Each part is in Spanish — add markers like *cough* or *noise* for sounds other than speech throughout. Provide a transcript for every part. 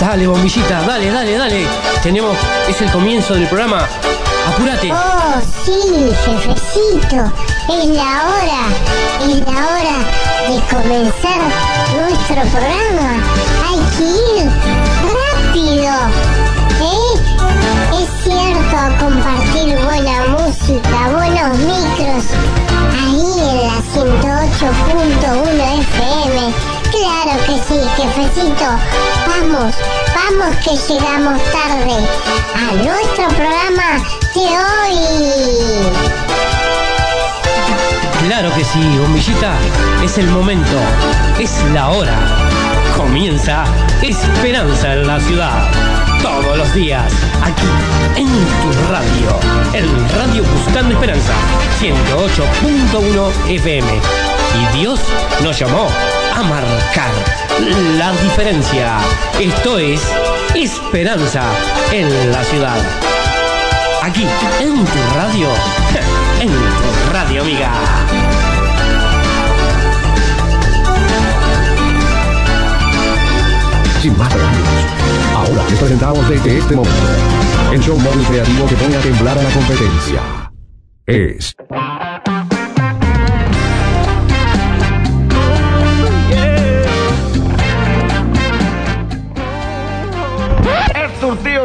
Dale, bombillita, dale, dale, dale. Tenemos, es el comienzo del programa. Apúrate. Oh, sí, jefecito. Es la hora. Es la hora de comenzar nuestro programa. Hay que ir rápido. ¿Eh? Es cierto, compartir buena música, buenos micros. Ahí en la 108.1 FM. Claro que sí, jefecito. Vamos, vamos que llegamos tarde a nuestro programa de hoy. Claro que sí, bombillita. Es el momento. Es la hora. Comienza Esperanza en la ciudad. Todos los días, aquí en tu radio. El Radio Buscando Esperanza. 108.1 FM. Y Dios nos llamó a marcar la diferencia. Esto es Esperanza en la ciudad. Aquí, en tu radio. *laughs* En tu radio, amiga. Sin más preámbulos, ahora les presentamos desde este momento el show móvil creativo que pone a temblar a la competencia. Es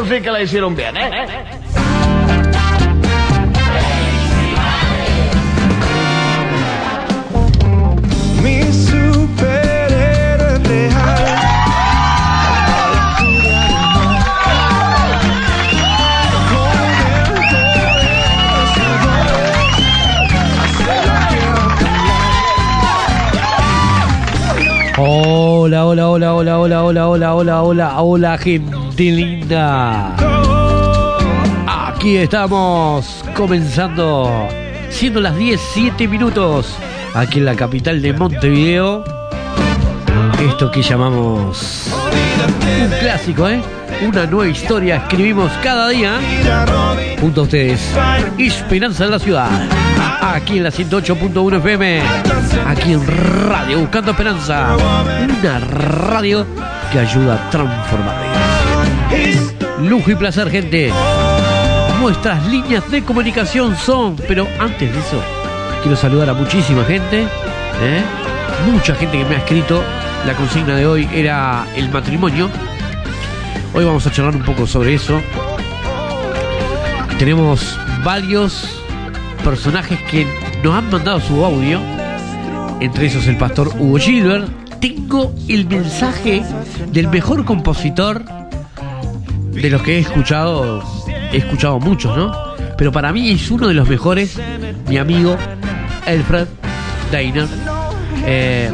Tíos sí que la hicieron bien, ¿eh? Mi superhéroe real. Hola, hola, hola, hola, hola, hola, hola, hola, hola, hola, gente linda. Aquí estamos comenzando, siendo las 17 minutos, aquí en la capital de Montevideo. Esto que llamamos un clásico, ¿eh? Una nueva historia escribimos cada día junto a ustedes. Esperanza en la ciudad. Aquí en la 108.1 FM. Aquí en Radio Buscando Esperanza. Una radio que ayuda a transformar. Lujo y placer, gente. Nuestras líneas de comunicación son, pero antes de eso, quiero saludar a muchísima gente. ¿eh? Mucha gente que me ha escrito. La consigna de hoy era el matrimonio. Hoy vamos a charlar un poco sobre eso. Tenemos varios personajes que nos han mandado su audio. Entre esos el pastor Hugo Gilbert. Tengo el mensaje del mejor compositor de los que he escuchado. He escuchado muchos, ¿no? Pero para mí es uno de los mejores. Mi amigo Alfred Dainer. Eh,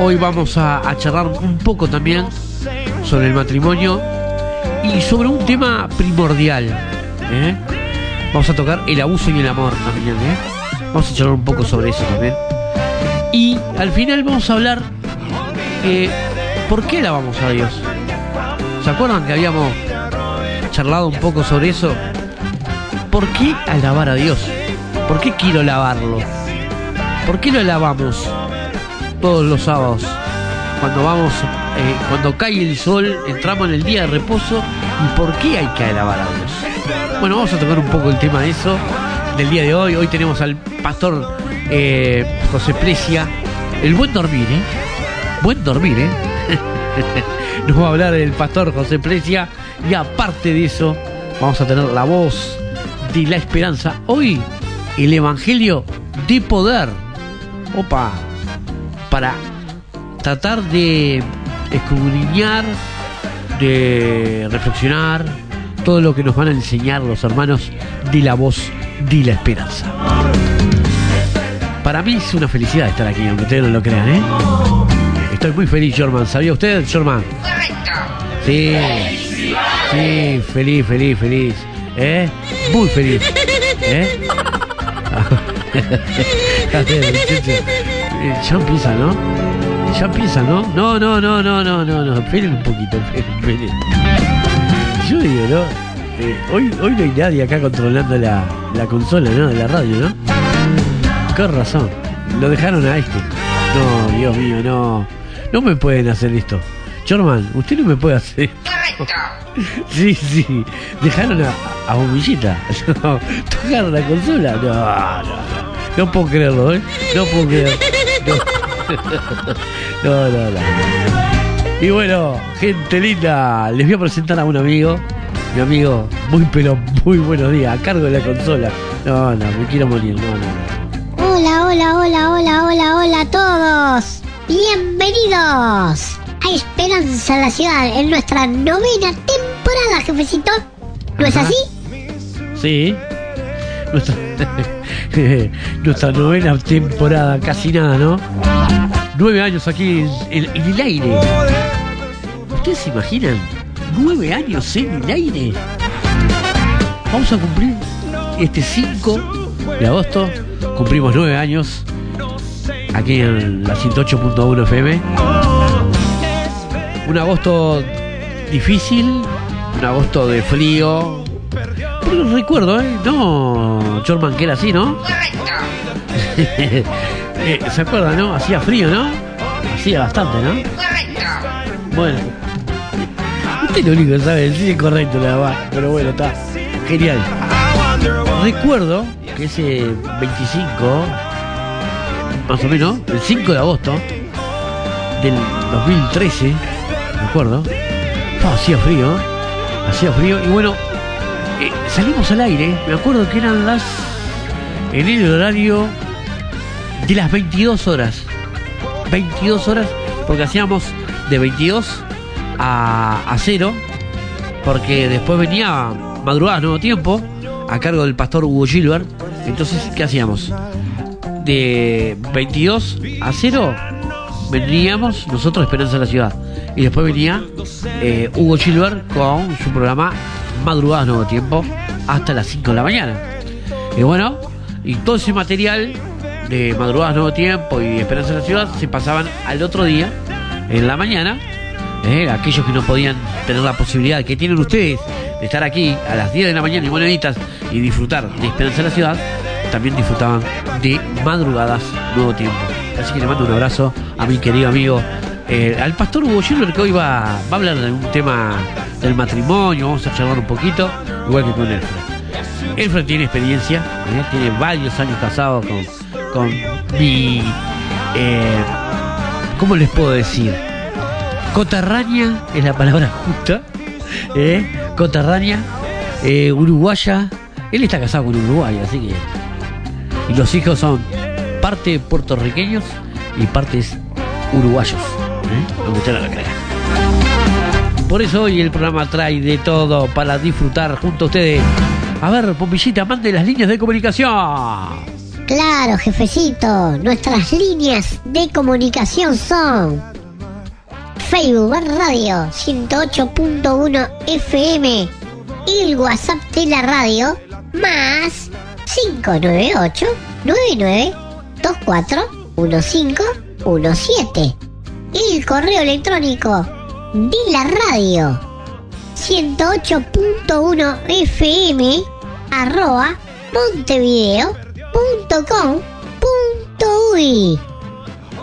hoy vamos a, charlar un poco también sobre el matrimonio y sobre un tema primordial. ¿eh? Vamos a tocar el abuso y el amor también. ¿eh? Vamos a charlar un poco sobre eso también. Y al final vamos a hablar por qué alabamos a Dios. ¿Se acuerdan que habíamos charlado un poco sobre eso? ¿Por qué alabar a Dios? ¿Por qué quiero alabarlo? ¿Por qué lo alabamos todos los sábados? Cuando vamos, eh, cuando cae el sol, entramos en el día de reposo. ¿Y por qué hay que alabar a Dios? Bueno, vamos a tocar un poco el tema de eso del día de hoy. Hoy tenemos al pastor eh, José Precia. El buen dormir, ¿eh? Buen dormir, ¿eh? *laughs* Nos va a hablar el pastor José Precia. Y aparte de eso, vamos a tener la voz de la esperanza. Hoy, el Evangelio de poder. Opa. Para tratar de escudriñar, de reflexionar todo lo que nos van a enseñar los hermanos de la voz de la esperanza. Para mí es una felicidad estar aquí, aunque ustedes no lo crean, ¿eh? Estoy muy feliz, Jorman. ¿Sabía usted, Jorman? Sí. Sí, feliz, feliz, feliz. ¿Eh? Muy feliz. ¿Eh? *laughs* ya empieza, ¿no? Ya empieza, ¿no? No, no, no, no, no, no, no. Esperen un poquito, esperen, esperen. Yo digo, ¿no? Eh, hoy, hoy no hay nadie acá controlando la, la consola, ¿no? De la radio, ¿no? Con razón. Lo dejaron a este. No, Dios mío, no. No me pueden hacer esto. Chorman, usted no me puede hacer. Sí, sí. Dejaron a, a bombillita. No, tocaron la consola. No, no, no. No puedo creerlo, ¿eh? No puedo creerlo. No, no, no. no. Y bueno, gente linda, les voy a presentar a un amigo. Mi amigo, muy pero muy buenos días, a cargo de la consola. No, no, me quiero morir, no, no, no. Hola, hola, hola, hola, hola, hola a todos. Bienvenidos a Esperanza la Ciudad en nuestra novena temporada, jefecito. ¿No es así? Sí. Nuestra, *laughs* nuestra novena temporada, casi nada, ¿no? Nueve años aquí en, en- en el aire. ¿Ustedes se imaginan? Nueve años en el aire. Vamos a cumplir este 5 de agosto. Cumplimos nueve años aquí en la 108.1 FM. Un agosto difícil, un agosto de frío. Pero recuerdo, ¿eh? No, Chorman, que era así, ¿no? *laughs* Eh, ¿Se acuerdan, no? Hacía frío, ¿no? Hacía bastante, ¿no? Bueno. Usted lo único que sabe decir es correcto, la verdad. Pero bueno, está. Genial. Recuerdo que ese 25, más o menos, el 5 de agosto del 2013, recuerdo, fa, hacía frío, hacía frío, y bueno, eh, salimos al aire, me acuerdo que eran las, en el horario de las 22 horas, 22 horas, porque hacíamos de 22 a, a 0, porque después venía madrugada nuevo tiempo, a cargo del pastor Hugo Gilbert, entonces, ¿qué hacíamos? De 22 a 0 veníamos nosotros Esperanza de la Ciudad. Y después venía eh, Hugo Gilbert con su programa Madrugadas Nuevo Tiempo hasta las 5 de la mañana. Y bueno, y todo ese material de Madrugadas Nuevo Tiempo y Esperanza de la Ciudad se pasaban al otro día, en la mañana. eh, aquellos que no podían tener la posibilidad que tienen ustedes de estar aquí a las 10 de la mañana y moneditas y disfrutar de Esperanza de la Ciudad, también disfrutaban de Madrugadas Nuevo Tiempo. Así que le mando un abrazo a mi querido amigo, eh, al pastor Hugo Gilbert, que hoy va, va a hablar de un tema del matrimonio, vamos a charlar un poquito, igual que con Elfred. Elfred tiene experiencia, ¿eh? tiene varios años casado con, con mi... eh, ¿Cómo les puedo decir? Cotarraña es la palabra *laughs* justa, ¿eh? Cotarraña, uruguaya. Él está casado con un uruguayo, así que... Y los hijos son parte puertorriqueños y partes uruguayos. ¿eh? Lo crea. Por eso hoy el programa trae de todo para disfrutar junto a ustedes. A ver, Pompillita, mande las líneas de comunicación. Claro, jefecito. Nuestras líneas de comunicación son Facebook Radio 108.1 FM y el WhatsApp de la radio más 598 99 24 1517 y el correo electrónico de la radio 108.1 FM arroba montevideo.com.uy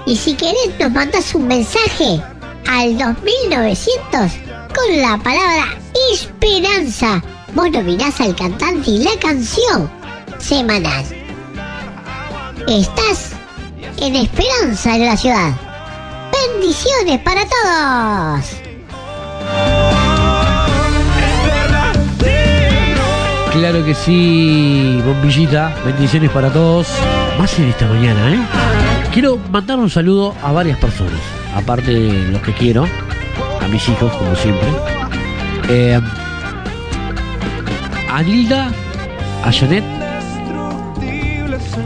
Y si querés nos mandas un mensaje al 2900 con la palabra esperanza. Vos nominás al cantante y la canción semanal. Estás en Esperanza en la ciudad. Bendiciones para todos. Claro que sí, bombillita. Bendiciones para todos. Más en esta mañana, ¿eh? Quiero mandar un saludo a varias personas. Aparte de los que quiero. A mis hijos, como siempre. Eh, a Nilda, a Janet,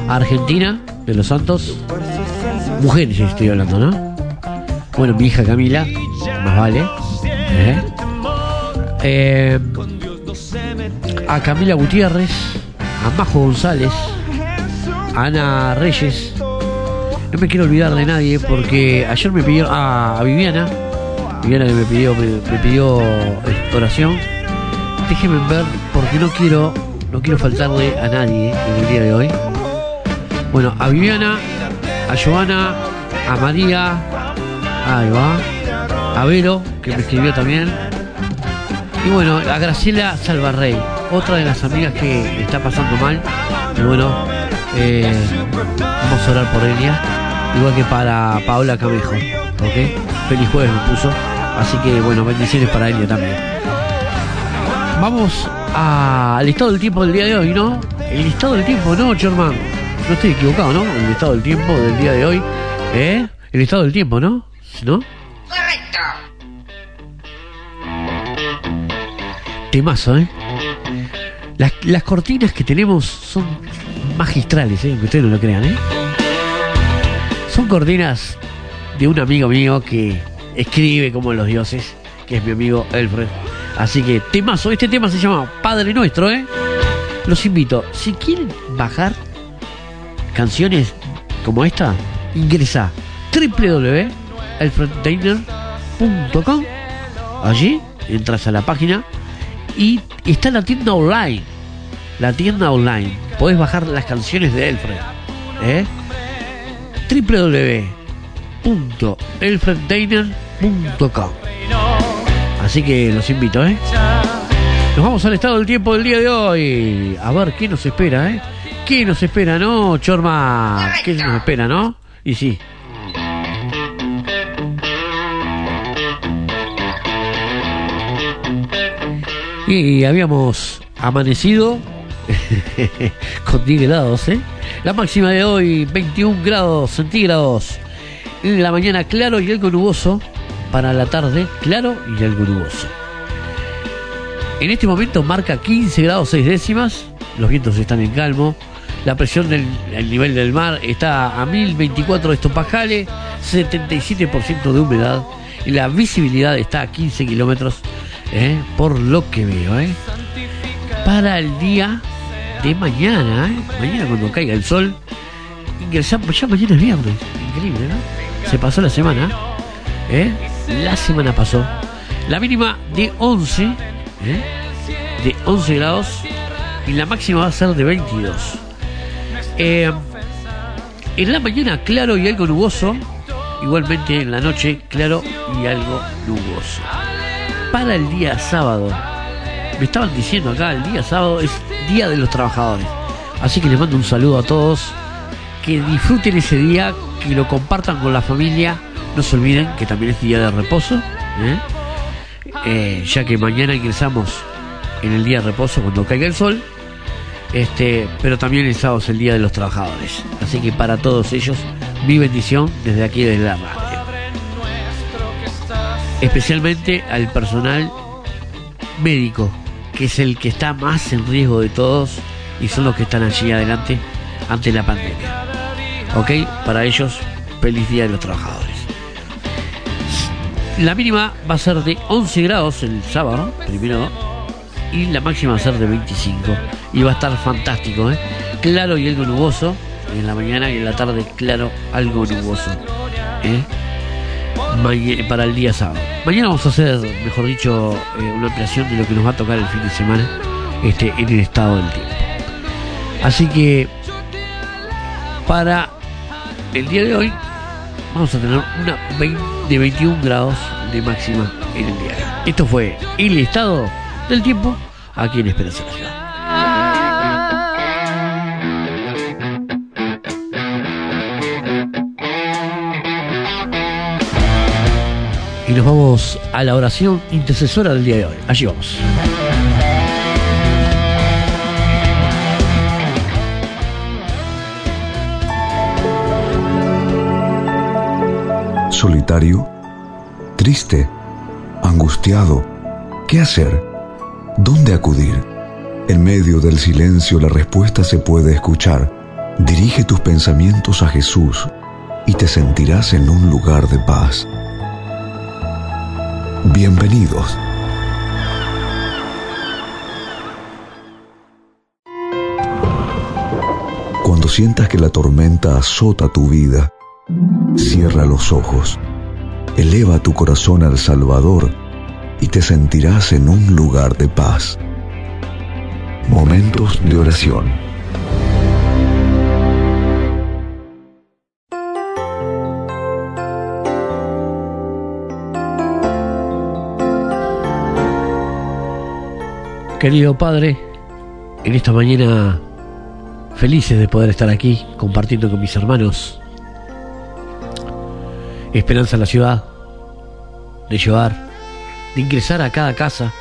Argentina, de los Santos. Mujeres estoy hablando, ¿no? Bueno, mi hija Camila, más vale. ¿eh? Eh, a Camila Gutiérrez, a Majo González, a Ana Reyes. No me quiero olvidar de nadie porque ayer me pidió a, a Viviana, Viviana que me pidió, me, me pidió oración. Déjenme ver porque no quiero, no quiero faltarle a nadie en el día de hoy. Bueno, a Viviana, a Joana, a María, ahí va. a Vero, que me escribió también. Y bueno, a Graciela Salvarrey, otra de las amigas que está pasando mal. Y bueno, eh, vamos a orar por ella. Igual que para Paola Camejo. ¿Ok? Feliz jueves me puso. Así que bueno, bendiciones para ella también. Vamos al estado del tiempo del día de hoy, ¿no? El estado del tiempo, ¿no, Germán? No estoy equivocado, ¿no? El estado del tiempo del día de hoy. ¿Eh? El estado del tiempo, ¿no? ¿No? Correcto. Temazo, ¿eh? Las, las cortinas que tenemos son magistrales, ¿eh? Aunque ustedes no lo crean, ¿eh? Son cortinas de un amigo mío que escribe como los dioses, que es mi amigo Elfred. Así que temazo, este tema se llama Padre Nuestro, ¿eh? Los invito, si quieren bajar canciones como esta, ingresa www.elfreddeiner.com Allí entras a la página y está la tienda online. La tienda online. Podés bajar las canciones de Elfred. ¿eh? www.elfreddeiner.com Así que los invito, ¿eh? Nos vamos al estado del tiempo del día de hoy. A ver qué nos espera, ¿eh? ¿Qué nos espera, no, Chorma? ¿Qué nos espera, no? Y sí. Y habíamos amanecido *laughs* con 10 grados, ¿eh? La máxima de hoy, 21 grados centígrados. En la mañana claro y algo nuboso. Para la tarde, claro y algo nuboso. En este momento marca 15 grados 6 décimas. Los vientos están en calmo. La presión del el nivel del mar está a 1024 estopajales, 77% de humedad y la visibilidad está a 15 kilómetros, ¿eh? por lo que veo. ¿eh? Para el día de mañana, ¿eh? mañana cuando caiga el sol, ingresamos, ya mañana es viernes, increíble, ¿no? Se pasó la semana, la semana pasó. La mínima de 11, ¿eh? de 11 grados y la máxima va a ser de 22. Eh, en la mañana claro y algo nuboso, igualmente en la noche claro y algo nuboso. Para el día sábado, me estaban diciendo acá, el día sábado es Día de los Trabajadores. Así que les mando un saludo a todos, que disfruten ese día, que lo compartan con la familia, no se olviden que también es día de reposo, ¿eh? Eh, ya que mañana ingresamos en el día de reposo cuando caiga el sol. Este, pero también el sábado es el Día de los Trabajadores. Así que para todos ellos, mi bendición desde aquí, desde la radio. Especialmente al personal médico, que es el que está más en riesgo de todos y son los que están allí adelante ante la pandemia. ¿Ok? Para ellos, feliz Día de los Trabajadores. La mínima va a ser de 11 grados el sábado, primero, y la máxima va a ser de 25. Y va a estar fantástico, ¿eh? Claro y algo nuboso en la mañana y en la tarde claro, algo nuboso. ¿eh? Para el día sábado. Mañana vamos a hacer, mejor dicho, eh, una ampliación de lo que nos va a tocar el fin de semana este, en el estado del tiempo. Así que para el día de hoy vamos a tener una 20 de 21 grados de máxima en el día. Esto fue el estado del tiempo aquí en Esperanza de la Ciudad. Y nos vamos a la oración intercesora del día de hoy. Allí vamos. solitario, triste, angustiado. ¿Qué hacer? ¿Dónde acudir? En medio del silencio la respuesta se puede escuchar. Dirige tus pensamientos a Jesús y te sentirás en un lugar de paz. Bienvenidos. Cuando sientas que la tormenta azota tu vida, Cierra los ojos, eleva tu corazón al Salvador y te sentirás en un lugar de paz. Momentos de oración. Querido Padre, en esta mañana felices de poder estar aquí compartiendo con mis hermanos Esperanza en la ciudad, de llevar de ingresar a cada casa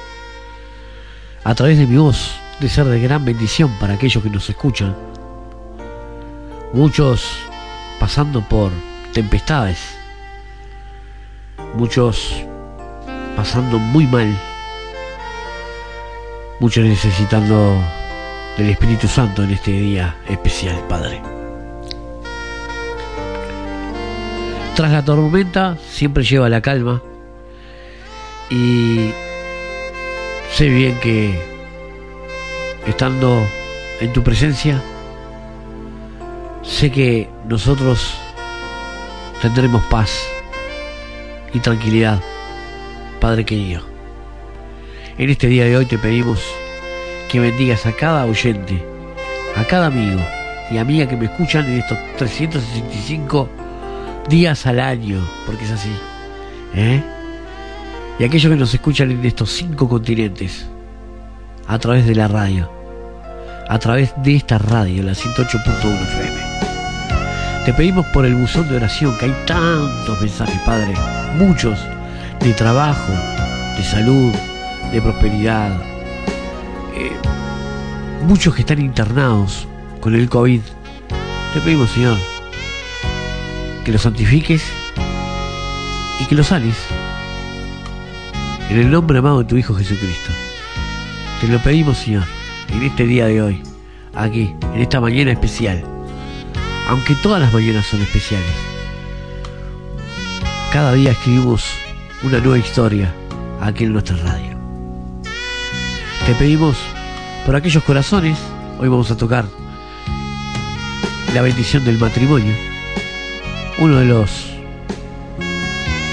a través de mi voz, de ser de gran bendición para aquellos que nos escuchan. Muchos pasando por tempestades, muchos pasando muy mal, muchos necesitando del Espíritu Santo en este día especial, Padre. Tras la tormenta siempre lleva la calma y sé bien que estando en tu presencia, sé que nosotros tendremos paz y tranquilidad, Padre querido. En este día de hoy te pedimos que bendigas a cada oyente, a cada amigo y amiga que me escuchan en estos 365 días al año, porque es así. ¿eh? Y aquellos que nos escuchan en estos cinco continentes, a través de la radio, a través de esta radio, la 108.1 FM. Te pedimos por el buzón de oración, que hay tantos mensajes, Padre, muchos, de trabajo, de salud, de prosperidad. Eh, muchos que están internados con el COVID. Te pedimos, Señor, que los santifiques y que los sanes. En el nombre amado de tu Hijo Jesucristo. Te lo pedimos, Señor, en este día de hoy, aquí, en esta mañana especial. Aunque todas las mañanas son especiales. Cada día escribimos una nueva historia aquí en nuestra radio. Te pedimos por aquellos corazones, hoy vamos a tocar la bendición del matrimonio. Uno de los,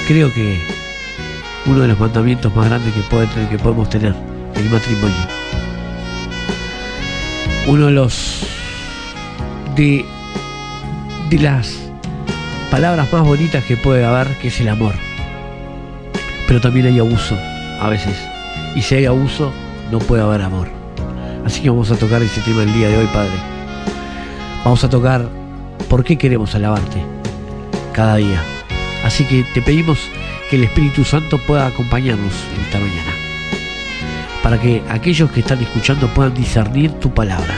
creo que uno de los mandamientos más grandes que, podemos tener, el matrimonio. Uno de los, de, de las palabras más bonitas que puede haber, que es el amor. Pero también hay abuso, a veces. Y si hay abuso, no puede haber amor. Así que vamos a tocar ese tema el día de hoy, Padre. Vamos a tocar por qué queremos alabarte cada día. Así que te pedimos que el Espíritu Santo pueda acompañarnos esta mañana. Para que aquellos que están escuchando puedan discernir tu palabra.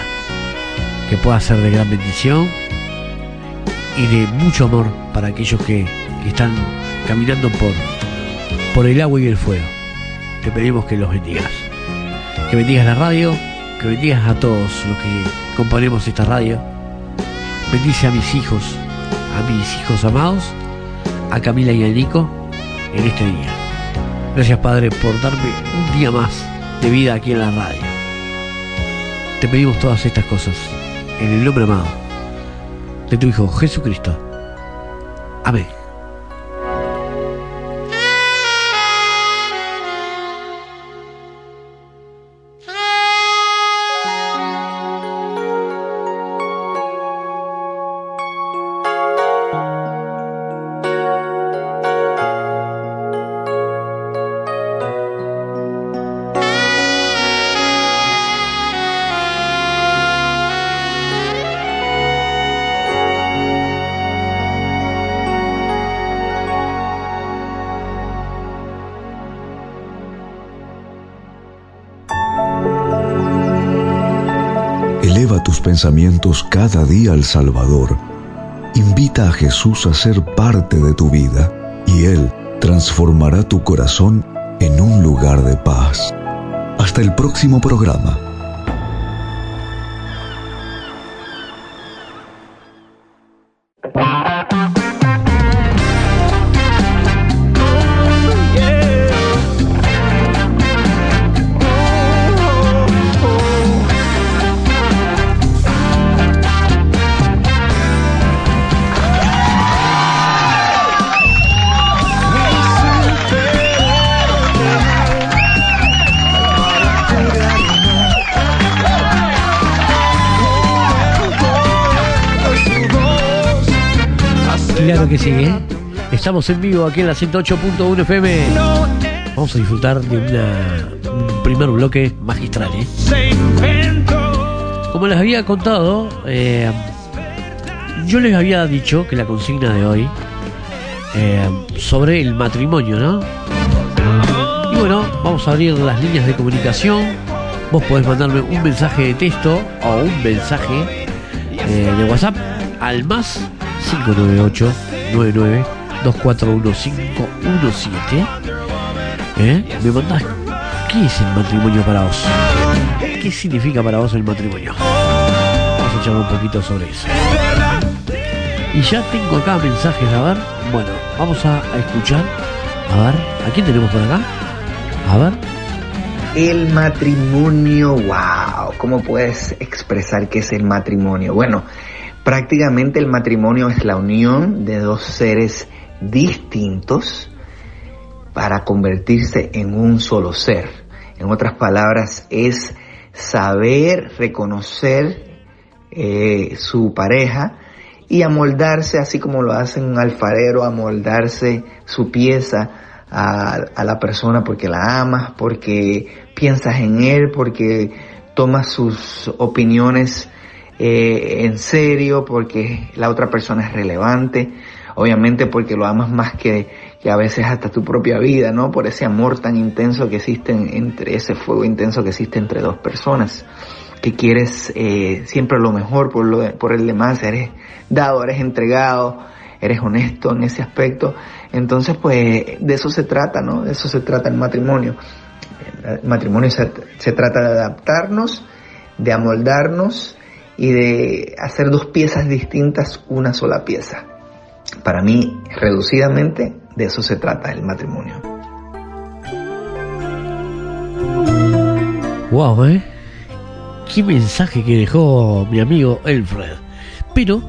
Que pueda ser de gran bendición y de mucho amor para aquellos que, que están caminando por, por el agua y el fuego. Te pedimos que los bendigas. Que bendigas la radio, que bendigas a todos los que componemos esta radio. Bendice a mis hijos, a mis hijos amados, a Camila y a Nico en este día. Gracias Padre por darme un día más de vida aquí en la radio. Te pedimos todas estas cosas en el nombre amado de tu Hijo Jesucristo. Amén. Cada día al Salvador. Invita a Jesús a ser parte de tu vida y Él transformará tu corazón en un lugar de paz. Hasta el próximo programa. Estamos en vivo aquí en la 108.1 FM. Vamos a disfrutar de un primer bloque magistral. ¿eh? Como les había contado, eh, yo les había dicho que la consigna de hoy eh, sobre el matrimonio, ¿no? Y bueno, vamos a abrir las líneas de comunicación. Vos podés mandarme un mensaje de texto o un mensaje eh, de WhatsApp al más 598 99 241 517. ¿Eh? Me mandás qué es el matrimonio para vos. ¿Qué significa para vos el matrimonio? Vamos a charlar un poquito sobre eso. Y ya tengo acá mensajes, a ver. Bueno, vamos a, a escuchar. A ver, ¿a quién tenemos por acá? A ver. El matrimonio, wow, ¿cómo puedes expresar qué es el matrimonio? Bueno, prácticamente el matrimonio es la unión de dos seres distintos para convertirse en un solo ser. En otras palabras, es saber reconocer eh, su pareja y amoldarse, así como lo hace un alfarero, amoldarse su pieza a, la persona porque la amas, porque piensas en él, porque tomas sus opiniones eh, en serio, porque la otra persona es relevante, obviamente porque lo amas más que, a veces hasta tu propia vida, ¿no? Por ese amor tan intenso que existe en- entre, ese fuego intenso que existe entre dos personas que quieres eh, siempre lo mejor por, lo de- por el demás, eres dado, eres entregado, eres honesto en ese aspecto. Entonces, pues de eso se trata, ¿no? De eso se trata el matrimonio. El matrimonio se, se trata de adaptarnos, de amoldarnos y de hacer dos piezas distintas una sola pieza. Para mí, reducidamente, de eso se trata el matrimonio. Wow, ¿eh? Qué mensaje que dejó mi amigo Elfred. Pero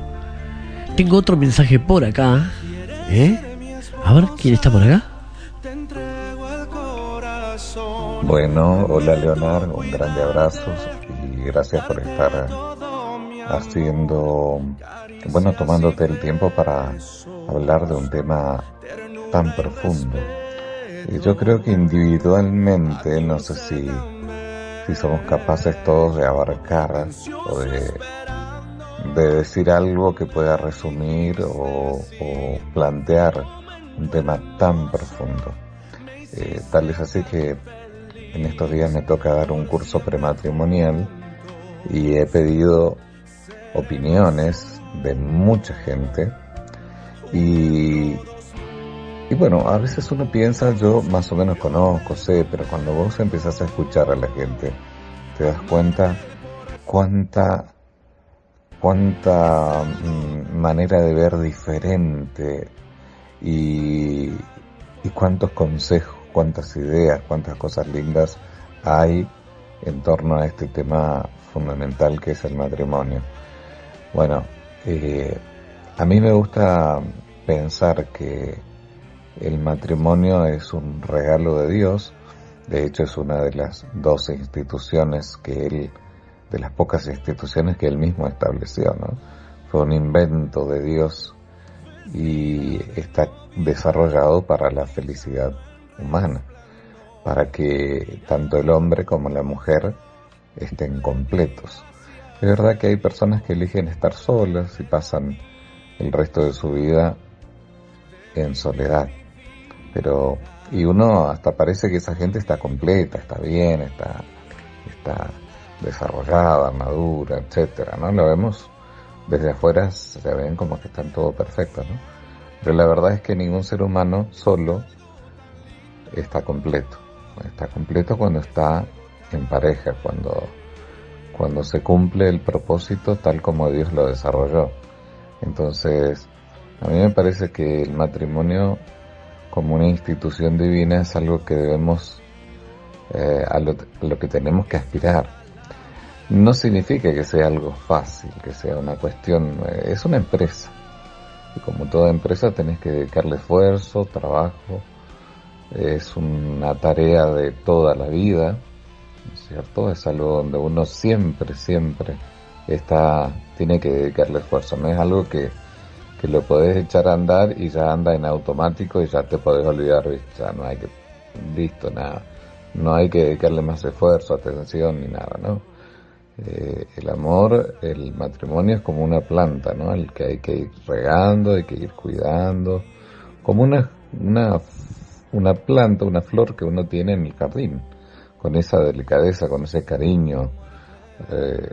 tengo otro mensaje por acá. ¿Eh? A ver, ¿quién está por acá? Bueno, hola Leonardo, un grande abrazo y gracias por estar haciendo, bueno, tomándote el tiempo para hablar de un tema tan profundo. Yo creo que individualmente, no sé si, si somos capaces todos de abarcar o de, de decir algo que pueda resumir o, o plantear un tema tan profundo. Eh, tal es así que en estos días me toca dar un curso prematrimonial y he pedido opiniones de mucha gente y, y bueno, a veces uno piensa, yo más o menos conozco, sé, pero cuando vos empiezas a escuchar a la gente, te das cuenta cuánta cuánta mm, manera de ver diferente y, y cuántos consejos, cuántas ideas, cuántas cosas lindas hay en torno a este tema fundamental que es el matrimonio. Bueno, eh, a mí me gusta pensar que el matrimonio es un regalo de Dios, de hecho es una de las dos instituciones que él, de las pocas instituciones que él mismo estableció, ¿no? Fue un invento de Dios y está desarrollado para la felicidad humana, para que tanto el hombre como la mujer estén completos. Es verdad que hay personas que eligen estar solas y pasan el resto de su vida en soledad, pero y uno hasta parece que esa gente está completa, está bien, está está desarrollada, madura, etcétera, ¿no? Lo vemos desde afuera se ven como que están todo perfecto, ¿no? Pero la verdad es que ningún ser humano solo está completo. Está completo cuando está en pareja, cuando, cuando se cumple el propósito tal como Dios lo desarrolló. Entonces, a mí me parece que el matrimonio como una institución divina es algo que debemos, eh, a, lo, que tenemos que aspirar. No significa que sea algo fácil, que sea una cuestión, eh, es una empresa. Y como toda empresa tenés que dedicarle esfuerzo, trabajo, es una tarea de toda la vida, ¿no es ¿cierto? Es algo donde uno siempre, siempre está, tiene que dedicarle esfuerzo, no es algo que, que lo podés echar a andar y ya anda en automático y ya te podés olvidar, ya no hay que, listo, nada. no hay que dedicarle más esfuerzo, atención ni nada, ¿no? Eh, el amor, el matrimonio es como una planta, ¿no? El que hay que ir regando, hay que ir cuidando, como una, una, una planta, una flor que uno tiene en el jardín, con esa delicadeza, con ese cariño. Eh,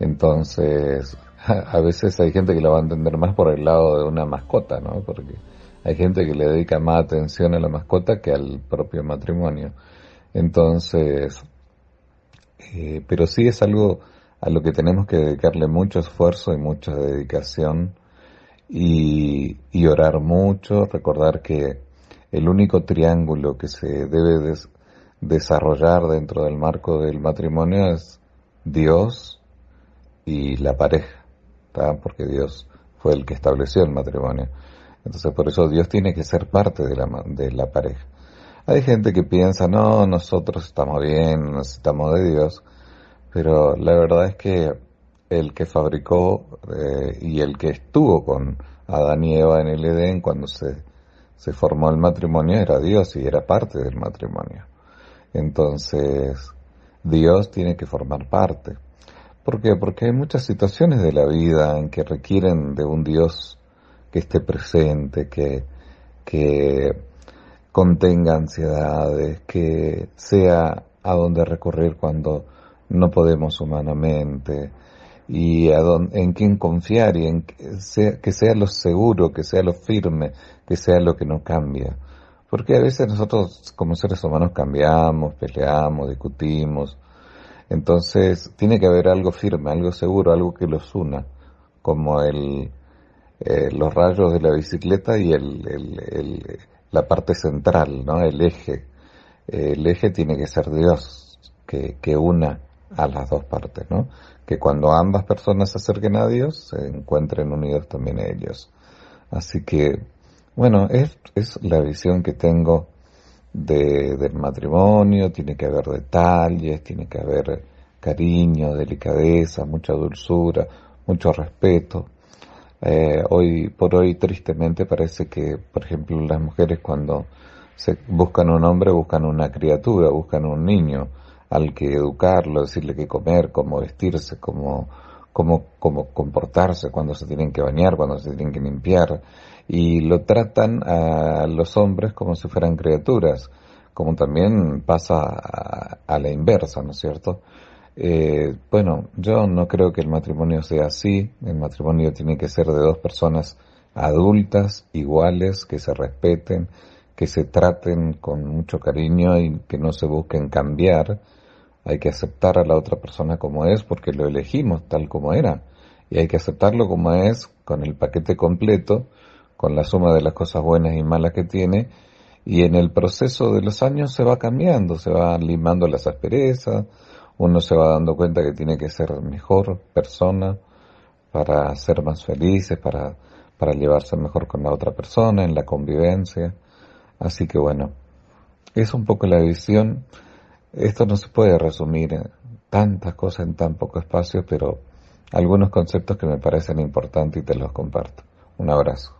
entonces, *laughs* a veces hay gente que lo va a entender más por el lado de una mascota, ¿no? Porque hay gente que le dedica más atención a la mascota que al propio matrimonio. Entonces, eh, pero sí es algo a lo que tenemos que dedicarle mucho esfuerzo y mucha dedicación y, orar mucho, recordar que el único triángulo que se debe desarrollar dentro del marco del matrimonio es Dios y la pareja, porque Dios fue el que estableció el matrimonio. Entonces por eso Dios tiene que ser parte de la, de la pareja. Hay gente que piensa, no, nosotros estamos bien, necesitamos de Dios, pero la verdad es que el que fabricó eh, y el que estuvo con Adán y Eva en el Edén cuando se, se formó el matrimonio era Dios y era parte del matrimonio. Entonces, Dios tiene que formar parte. ¿Por qué? Porque hay muchas situaciones de la vida en que requieren de un Dios que esté presente, que, que contenga ansiedades, que sea a donde recurrir cuando no podemos humanamente y a en quién confiar y en que sea, que sea lo seguro, que sea lo firme, que sea lo que no cambia. Porque a veces nosotros como seres humanos cambiamos, peleamos, discutimos. Entonces tiene que haber algo firme, algo seguro, algo que los una, como el, eh, los rayos de la bicicleta y el, la parte central, ¿no? El eje. El eje tiene que ser Dios, que, que una a las dos partes, ¿no? Que cuando ambas personas se acerquen a Dios, se encuentren unidos también ellos. Así que, bueno, es, es la visión que tengo de, del matrimonio, tiene que haber detalles, tiene que haber cariño, delicadeza, mucha dulzura, mucho respeto. Eh, hoy por hoy, tristemente, parece que, por ejemplo, las mujeres cuando se buscan un hombre, buscan una criatura, buscan un niño al que educarlo, decirle qué comer, cómo vestirse, cómo, cómo, cómo comportarse, cuando se tienen que bañar, cuando se tienen que limpiar. Y lo tratan a los hombres como si fueran criaturas, como también pasa a, la inversa, ¿no es cierto? Eh, bueno, yo no creo que el matrimonio sea así. El matrimonio tiene que ser de dos personas adultas, iguales, que se respeten, que se traten con mucho cariño y que no se busquen cambiar. Hay que aceptar a la otra persona como es porque lo elegimos tal como era. Y hay que aceptarlo como es con el paquete completo, con la suma de las cosas buenas y malas que tiene. Y en el proceso de los años se va cambiando, se va limando las asperezas, uno se va dando cuenta que tiene que ser mejor persona para ser más felices, para, para llevarse mejor con la otra persona, en la convivencia. Así que bueno, es un poco la visión. Esto no se puede resumir en tantas cosas en tan poco espacio, pero algunos conceptos que me parecen importantes y te los comparto. Un abrazo.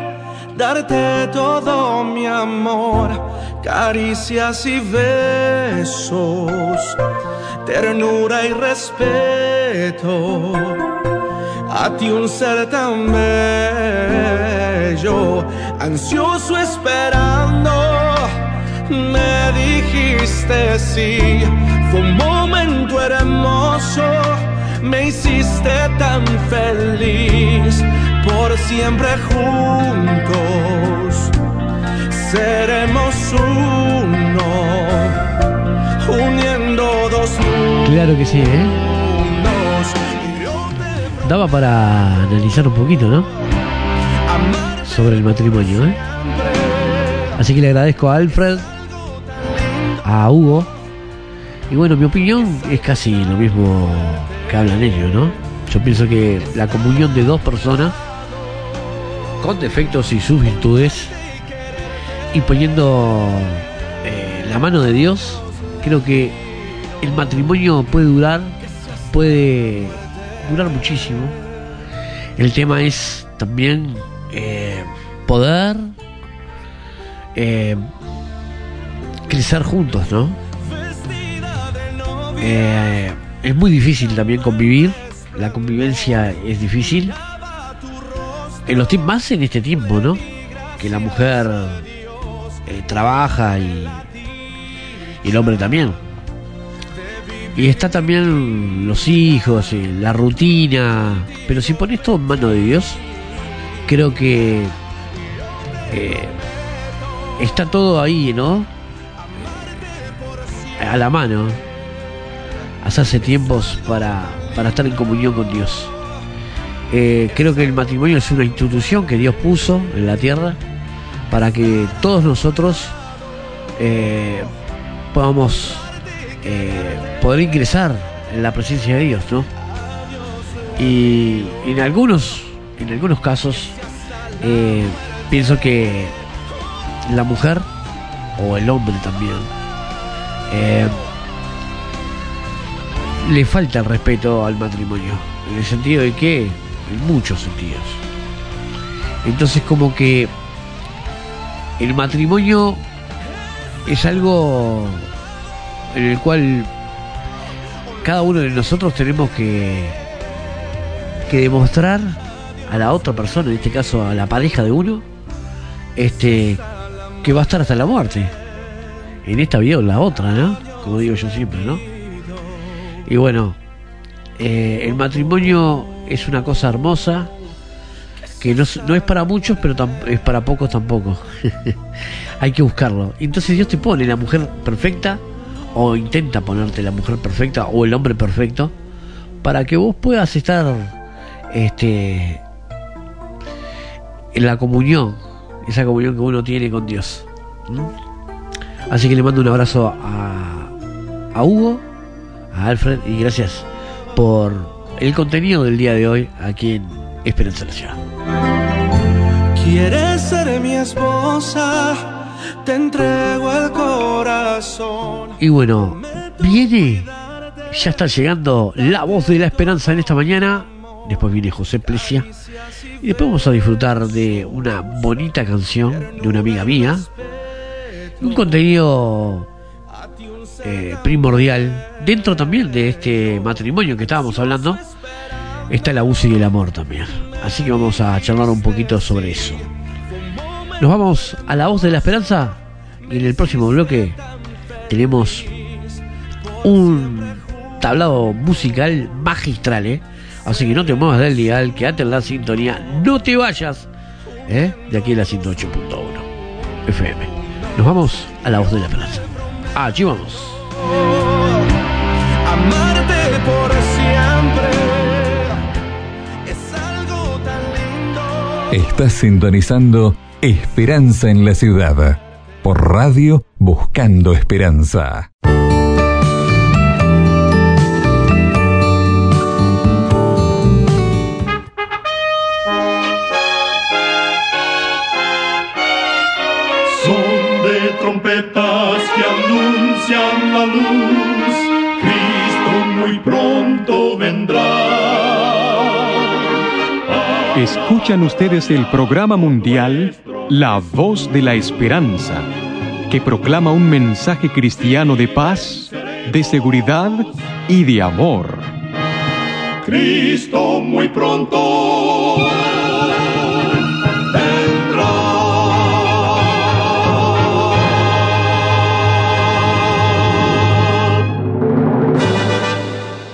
darte todo mi amor, caricias y besos, ternura y respeto. A ti un ser tan bello, ansioso esperando, me dijiste sí fue un momento hermoso, me hiciste tan feliz. Por siempre juntos seremos uno, uniendo dos mundos. Claro que sí, ¿eh? Daba para analizar un poquito, ¿no? Sobre el matrimonio, ¿eh? Así que le agradezco a Alfred, a Hugo Y bueno, mi opinión es casi lo mismo que hablan ellos, ¿no? Yo pienso que la comunión de dos personas con defectos y sus virtudes y poniendo eh, la mano de Dios, creo que el matrimonio puede durar, puede durar muchísimo. El tema es también eh, poder eh, crecer juntos, ¿no? Eh, es muy difícil también convivir, la convivencia es difícil. En los tiempos más en este tiempo, ¿no? Que la mujer eh, trabaja y, el hombre también. Y está también los hijos, y la rutina. Pero si pones todo en mano de Dios, creo que eh, está todo ahí, ¿no? A la mano. Hacerse tiempos para, para estar en comunión con Dios. Eh, creo que el matrimonio es una institución que Dios puso en la tierra para que todos nosotros eh, podamos eh, poder ingresar en la presencia de Dios, ¿no? Y en algunos, en algunos casos, pienso que la mujer o el hombre también le falta el respeto al matrimonio, en el sentido de que, en muchos sentidos. Entonces como que el matrimonio es algo en el cual cada uno de nosotros tenemos que, que demostrar a la otra persona, en este caso a la pareja de uno, este que va a estar hasta la muerte. En esta vida o en la otra, ¿no? Como digo yo siempre, ¿no? Y bueno, eh, el matrimonio es una cosa hermosa que no, no es para muchos, pero es para pocos tampoco. *laughs* Hay que buscarlo. Entonces Dios te pone la mujer perfecta, o intenta ponerte la mujer perfecta, o el hombre perfecto, para que vos puedas estar este, en la comunión, esa comunión que uno tiene con Dios. Así que le mando un abrazo a, a Hugo, a Alfred, y gracias por el contenido del día de hoy aquí en Esperanza Ciudad. ¿Quieres ser mi esposa? Te entrego el corazón. Y bueno, viene, ya está llegando la voz de la esperanza en esta mañana. Después viene José Plesia. Y después vamos a disfrutar de una bonita canción de una amiga mía. Un contenido eh, primordial dentro también de este matrimonio que estábamos hablando. Está el abuso y el amor también. Así que vamos a charlar un poquito sobre eso. Nos vamos a la voz de la esperanza y en el próximo bloque tenemos un tablado musical magistral, ¿eh? Así que no te muevas del dial, quédate en la sintonía, no te vayas, ¿eh? De aquí a la 108.1 FM. Nos vamos a la voz de la esperanza. Allí vamos. Estás sintonizando Esperanza en la Ciudad. Por radio Buscando Esperanza. Escuchan ustedes el programa mundial La Voz de la Esperanza, que proclama un mensaje cristiano de paz, de seguridad y de amor. Cristo muy pronto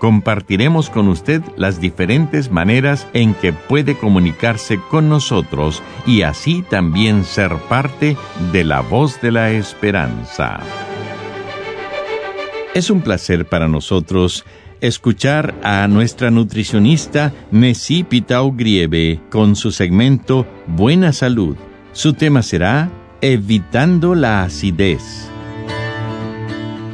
compartiremos con usted las diferentes maneras en que puede comunicarse con nosotros y así también ser parte de la voz de la esperanza. Es un placer para nosotros escuchar a nuestra nutricionista Nessie Pitao Grieve con su segmento Buena Salud. Su tema será Evitando la acidez.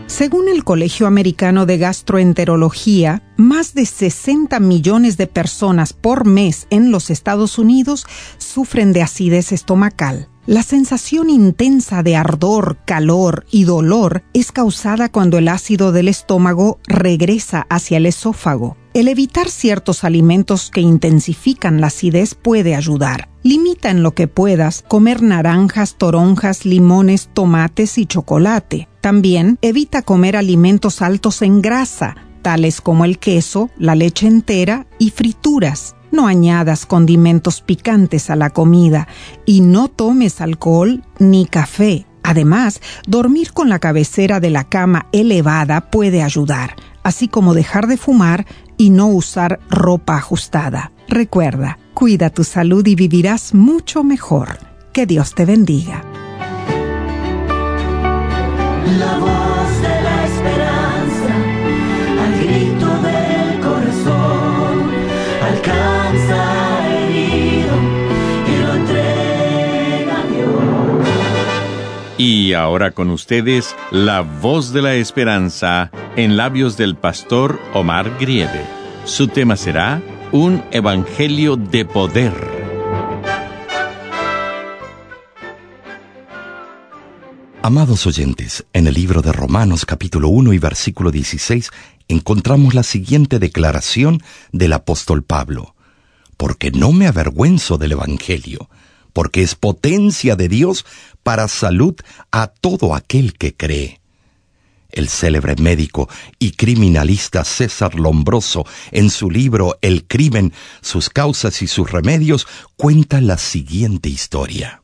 Según el Colegio Americano de Gastroenterología, más de 60 millones de personas por mes en los Estados Unidos sufren de acidez estomacal. La sensación intensa de ardor, calor y dolor es causada cuando el ácido del estómago regresa hacia el esófago. El evitar ciertos alimentos que intensifican la acidez puede ayudar. Limita en lo que puedas comer naranjas, toronjas, limones, tomates y chocolate. También evita comer alimentos altos en grasa, tales como el queso, la leche entera y frituras. No añadas condimentos picantes a la comida y no tomes alcohol ni café. Además, dormir con la cabecera de la cama elevada puede ayudar, así como dejar de fumar y no usar ropa ajustada. Recuerda, cuida tu salud y vivirás mucho mejor. Que Dios te bendiga. La voz de la esperanza, al grito del corazón, alcanza herido y lo entrega a Dios. Y ahora con ustedes, la voz de la esperanza en labios del pastor Omar Grieve. Su tema será Un Evangelio de Poder. Amados oyentes, en el libro de Romanos capítulo 1 y versículo 16 encontramos la siguiente declaración del apóstol Pablo. Porque no me avergüenzo del Evangelio, porque es potencia de Dios para salud a todo aquel que cree. El célebre médico y criminalista César Lombroso, en su libro El crimen, sus causas y sus remedios, cuenta la siguiente historia.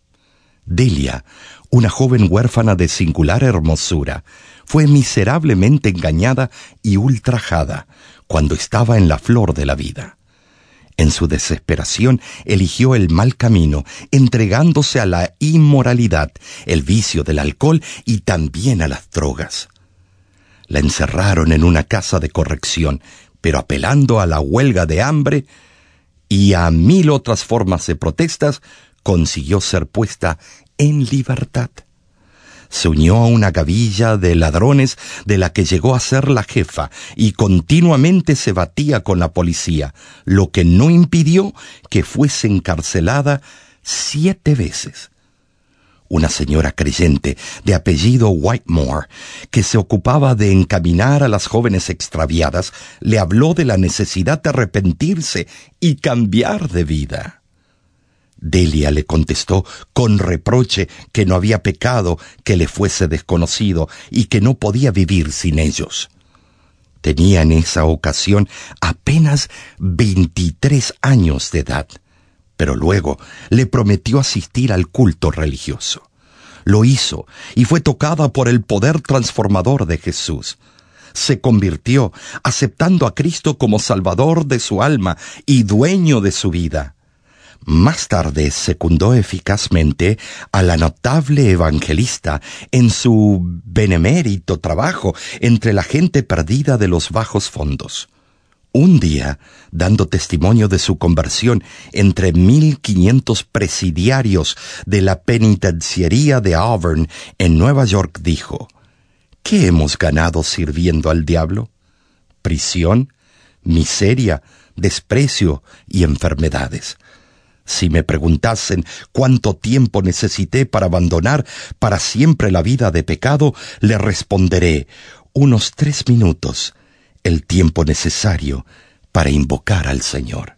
Delia, una joven huérfana de singular hermosura, fue miserablemente engañada y ultrajada cuando estaba en la flor de la vida. En su desesperación eligió el mal camino, entregándose a la inmoralidad, el vicio del alcohol y también a las drogas. La encerraron en una casa de corrección, pero apelando a la huelga de hambre y a mil otras formas de protestas, consiguió ser puesta en libertad. Se unió a una gavilla de ladrones de la que llegó a ser la jefa y continuamente se batía con la policía, lo que no impidió que fuese encarcelada siete veces. Una señora creyente de apellido Whitemore, que se ocupaba de encaminar a las jóvenes extraviadas, le habló de la necesidad de arrepentirse y cambiar de vida. Delia le contestó con reproche que no había pecado que le fuese desconocido y que no podía vivir sin ellos. Tenía en esa ocasión apenas veintitrés años de edad, pero luego le prometió asistir al culto religioso. Lo hizo y fue tocada por el poder transformador de Jesús. Se convirtió, aceptando a Cristo como Salvador de su alma y dueño de su vida. Más tarde secundó eficazmente a la notable evangelista en su benemérito trabajo entre la gente perdida de los bajos fondos. Un día, dando testimonio de su conversión entre 1500 presidiarios de la penitenciaría de Auburn en Nueva York, dijo, ¿Qué hemos ganado sirviendo al diablo? Prisión, miseria, desprecio y enfermedades. Si me preguntasen cuánto tiempo necesité para abandonar para siempre la vida de pecado, le responderé unos tres minutos, el tiempo necesario para invocar al Señor.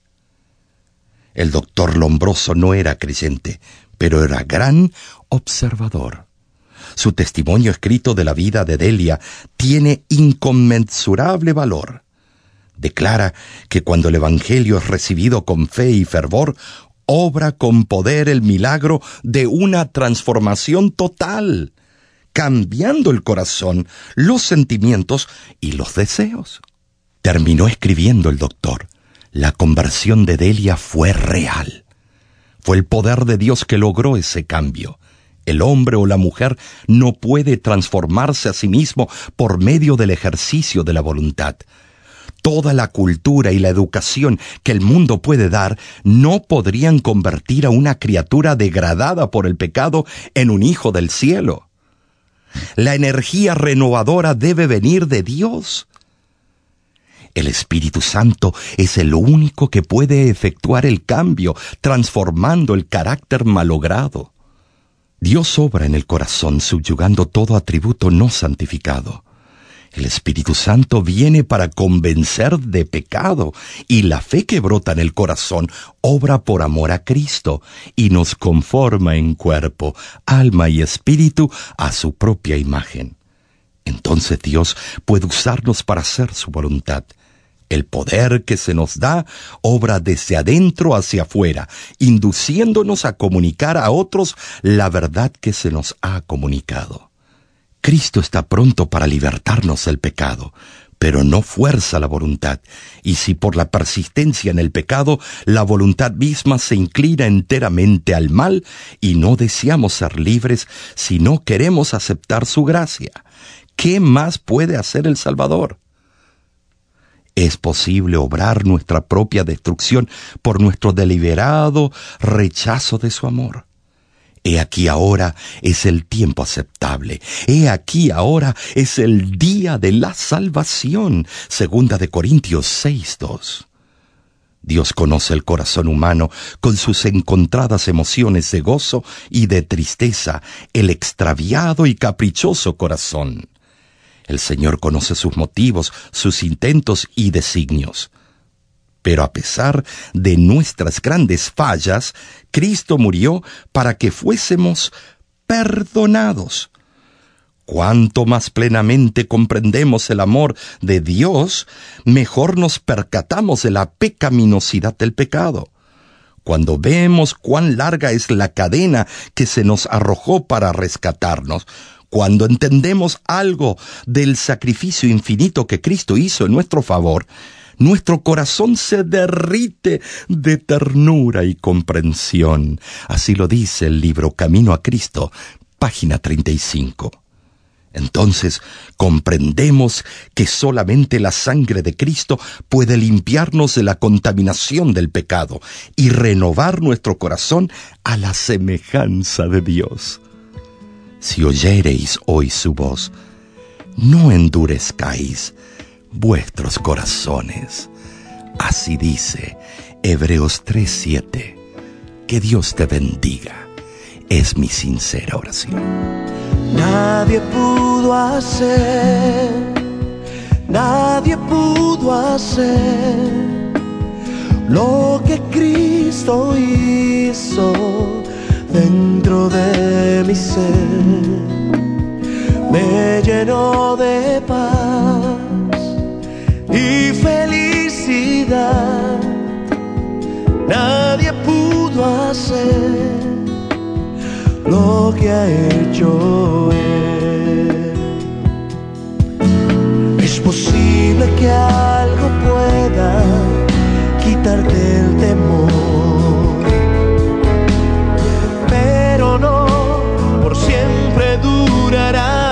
El doctor Lombroso no era creyente, pero era gran observador. Su testimonio escrito de la vida de Delia tiene inconmensurable valor. Declara que cuando el Evangelio es recibido con fe y fervor, obra con poder el milagro de una transformación total, cambiando el corazón, los sentimientos y los deseos. Terminó escribiendo el doctor. La conversión de Delia fue real. Fue el poder de Dios que logró ese cambio. El hombre o la mujer no puede transformarse a sí mismo por medio del ejercicio de la voluntad. Toda la cultura y la educación que el mundo puede dar no podrían convertir a una criatura degradada por el pecado en un hijo del cielo. La energía renovadora debe venir de Dios. El Espíritu Santo es el único que puede efectuar el cambio, transformando el carácter malogrado. Dios obra en el corazón subyugando todo atributo no santificado. El Espíritu Santo viene para convencer de pecado y la fe que brota en el corazón obra por amor a Cristo y nos conforma en cuerpo, alma y espíritu a su propia imagen. Entonces Dios puede usarnos para hacer su voluntad. El poder que se nos da obra desde adentro hacia afuera, induciéndonos a comunicar a otros la verdad que se nos ha comunicado. Cristo está pronto para libertarnos del pecado, pero no fuerza la voluntad, y si por la persistencia en el pecado la voluntad misma se inclina enteramente al mal y no deseamos ser libres si no queremos aceptar su gracia, ¿qué más puede hacer el Salvador? Es posible obrar nuestra propia destrucción por nuestro deliberado rechazo de su amor. He aquí ahora es el tiempo aceptable. He aquí ahora es el día de la salvación. Segunda de Corintios 6.2. Dios conoce el corazón humano con sus encontradas emociones de gozo y de tristeza, el extraviado y caprichoso corazón. El Señor conoce sus motivos, sus intentos y designios. Pero a pesar de nuestras grandes fallas, Cristo murió para que fuésemos perdonados. Cuanto más plenamente comprendemos el amor de Dios, mejor nos percatamos de la pecaminosidad del pecado. Cuando vemos cuán larga es la cadena que se nos arrojó para rescatarnos, cuando entendemos algo del sacrificio infinito que Cristo hizo en nuestro favor, nuestro corazón se derrite de ternura y comprensión. Así lo dice el libro Camino a Cristo, página 35. Entonces comprendemos que solamente la sangre de Cristo puede limpiarnos de la contaminación del pecado y renovar nuestro corazón a la semejanza de Dios. Si oyereis hoy su voz, no endurezcáis vuestros corazones. Así dice Hebreos 3:7. Que Dios te bendiga. Es mi sincera oración. Nadie pudo hacer, nadie pudo hacer lo que Cristo hizo dentro de mi ser. Me llenó de paz felicidad. Nadie pudo hacer lo que ha hecho Él. Es posible que algo pueda quitarte el temor, pero no por siempre durará.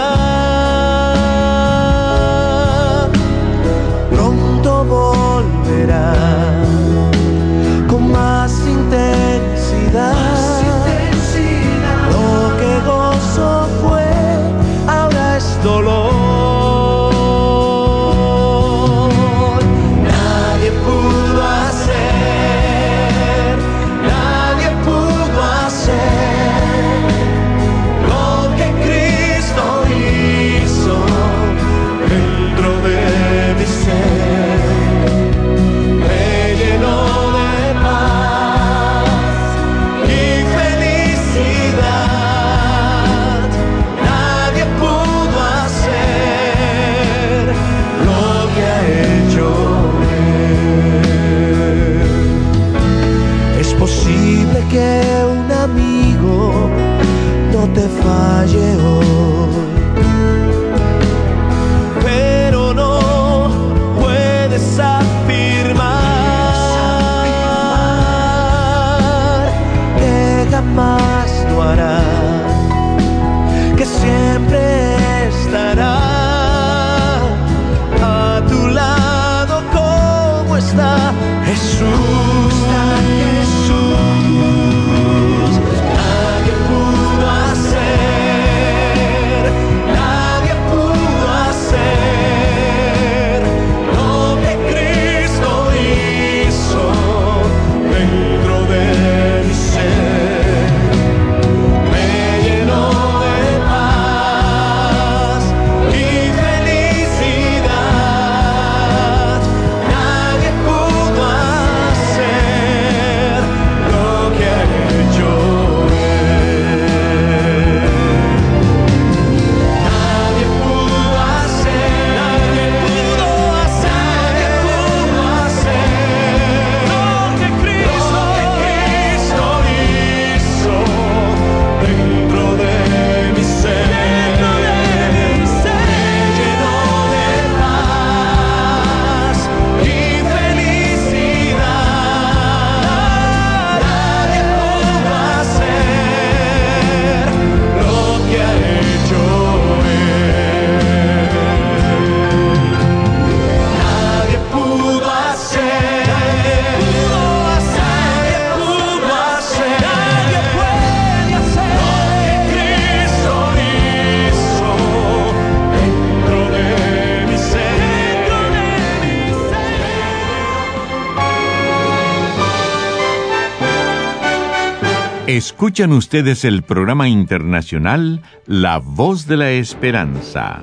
Escuchan ustedes el programa internacional La Voz de la Esperanza.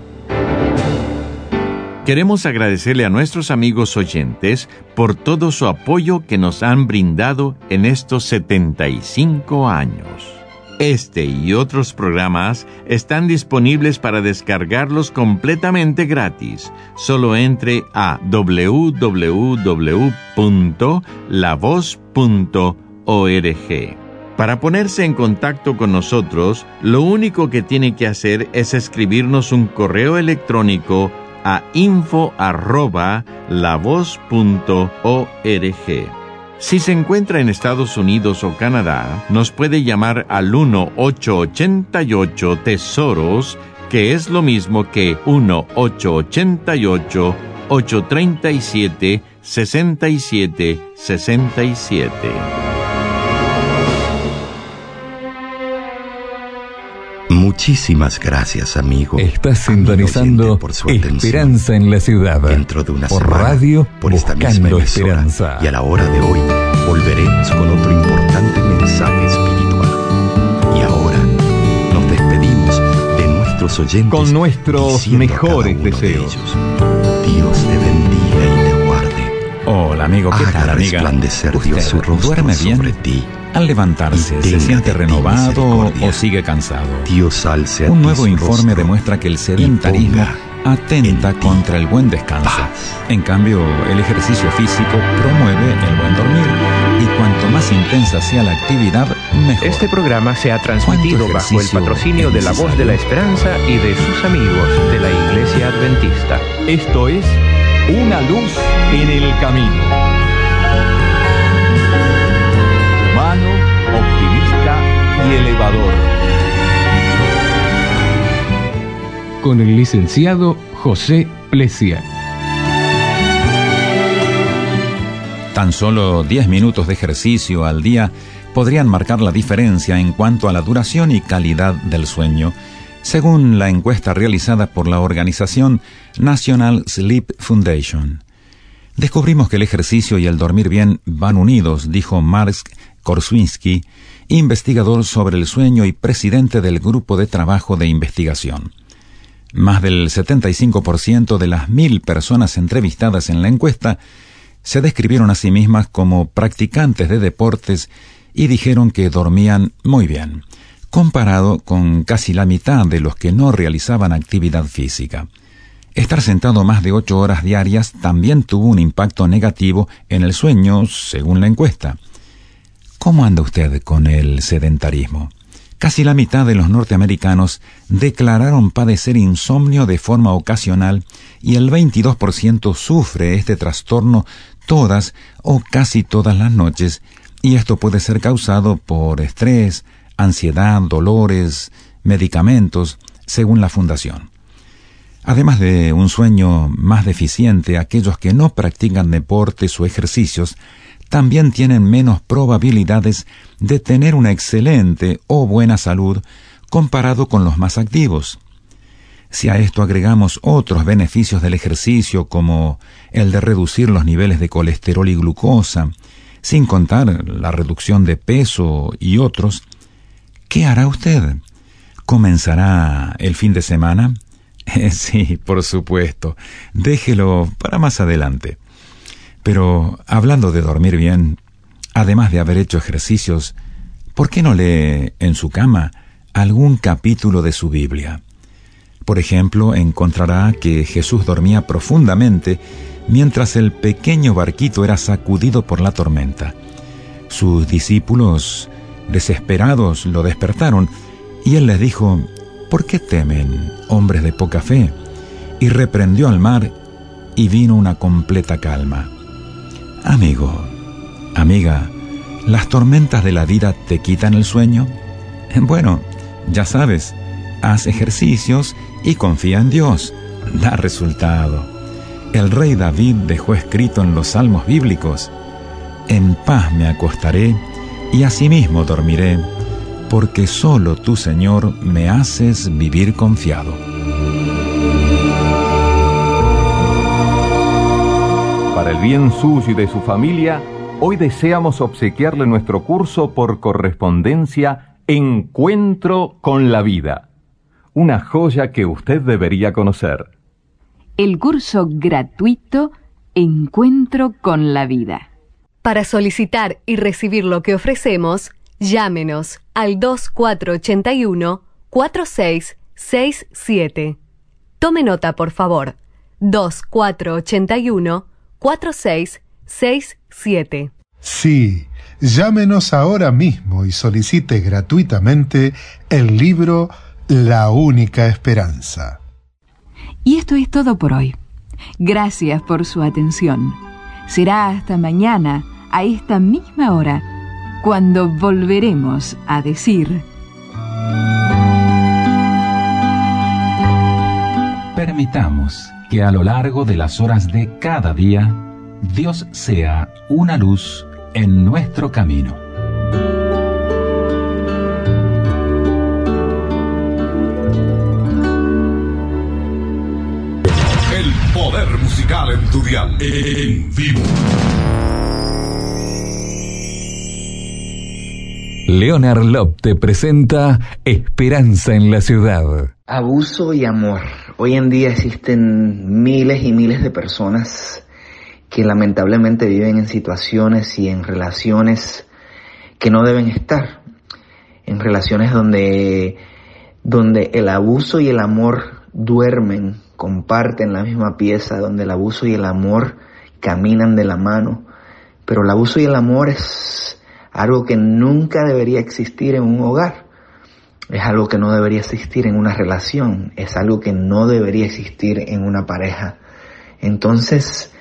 Queremos agradecerle a nuestros amigos oyentes por todo su apoyo que nos han brindado en estos 75 años. Este y otros programas están disponibles para descargarlos completamente gratis. Solo entre a www.lavoz.org. Para ponerse en contacto con nosotros, lo único que tiene que hacer es escribirnos un correo electrónico a info arroba Si se encuentra en Estados Unidos o Canadá, nos puede llamar al 1-888 Tesoros, que es lo mismo que 1-888 837 6767. Muchísimas gracias, amigo. Estás sintonizando por su Esperanza en la Ciudad. Dentro de una por semana, radio por esta misma emisora, Esperanza. Y a la hora de hoy volveremos con otro importante mensaje espiritual. Y ahora nos despedimos de nuestros oyentes Con nuestros mejores de deseos. ellos, Dios te bendiga amigo, ¿qué Haga tal amiga? resplandecer ¿Usted Dios su rostro duerme bien? sobre ti. Al levantarse, ¿se siente renovado o sigue cansado? Dios alce Un nuevo informe demuestra que el sedentarismo atenta contra el buen descanso. En cambio, el ejercicio físico promueve el buen dormir y cuanto más intensa sea la actividad, mejor. Este programa se ha transmitido ¿Cuánto bajo el patrocinio de la Voz de la Esperanza y de sus amigos de la Iglesia Adventista. Esto es Una luz en el camino. Humano, optimista y elevador. Con el licenciado José Plesia. Tan solo 10 minutos de ejercicio al día podrían marcar la diferencia en cuanto a la duración y calidad del sueño, según la encuesta realizada por la organización National Sleep Foundation. Descubrimos que el ejercicio y el dormir bien van unidos, dijo Mark Korswinski, investigador sobre el sueño y presidente del grupo de trabajo de investigación. Más del 75% de las mil personas entrevistadas en la encuesta se describieron a sí mismas como practicantes de deportes y dijeron que dormían muy bien, comparado con casi la mitad de los que no realizaban actividad física. Estar sentado más de ocho horas diarias también tuvo un impacto negativo en el sueño, según la encuesta. ¿Cómo anda usted con el sedentarismo? Casi la mitad de los norteamericanos declararon padecer insomnio de forma ocasional y el 22% sufre este trastorno todas o casi todas las noches y esto puede ser causado por estrés, ansiedad, dolores, medicamentos, según la fundación. Además de un sueño más deficiente, aquellos que no practican deportes o ejercicios también tienen menos probabilidades de tener una excelente o buena salud comparado con los más activos. Si a esto agregamos otros beneficios del ejercicio como el de reducir los niveles de colesterol y glucosa, sin contar la reducción de peso y otros, ¿qué hará usted? ¿Comenzará el fin de semana? *laughs* sí, por supuesto. Déjelo para más adelante. Pero hablando de dormir bien, además de haber hecho ejercicios, ¿por qué no lee en su cama algún capítulo de su Biblia? Por ejemplo, encontrará que Jesús dormía profundamente mientras el pequeño barquito era sacudido por la tormenta. Sus discípulos, desesperados, lo despertaron y él les dijo, ¿por qué temen, hombres de poca fe? Y reprendió al mar y vino una completa calma. Amigo, amiga, ¿las tormentas de la vida te quitan el sueño? Bueno, ya sabes, haz ejercicios y confía en Dios. Da resultado. El rey David dejó escrito en los salmos bíblicos, En paz me acostaré y asimismo dormiré, porque solo tú, Señor, me haces vivir confiado. Para el bien suyo y de su familia, Hoy deseamos obsequiarle nuestro curso por correspondencia Encuentro con la vida. Una joya que usted debería conocer. El curso gratuito Encuentro con la vida. Para solicitar y recibir lo que ofrecemos, llámenos al 2481 4667. Tome nota, por favor. 2481 4667. Sí, llámenos ahora mismo y solicite gratuitamente el libro La única esperanza. Y esto es todo por hoy. Gracias por su atención. Será hasta mañana, a esta misma hora, cuando volveremos a decir... Permitamos que a lo largo de las horas de cada día, Dios sea una luz en nuestro camino. El poder musical en tu dial. En vivo. Leonard Lop te presenta Esperanza en la Ciudad. Abuso y amor. Hoy en día existen miles y miles de personas que lamentablemente viven en situaciones y en relaciones que no deben estar. En relaciones donde, donde el abuso y el amor duermen, comparten la misma pieza, donde el abuso y el amor caminan de la mano. Pero el abuso y el amor es algo que nunca debería existir en un hogar. Es algo que no debería existir en una relación. Es algo que no debería existir en una pareja. Entonces,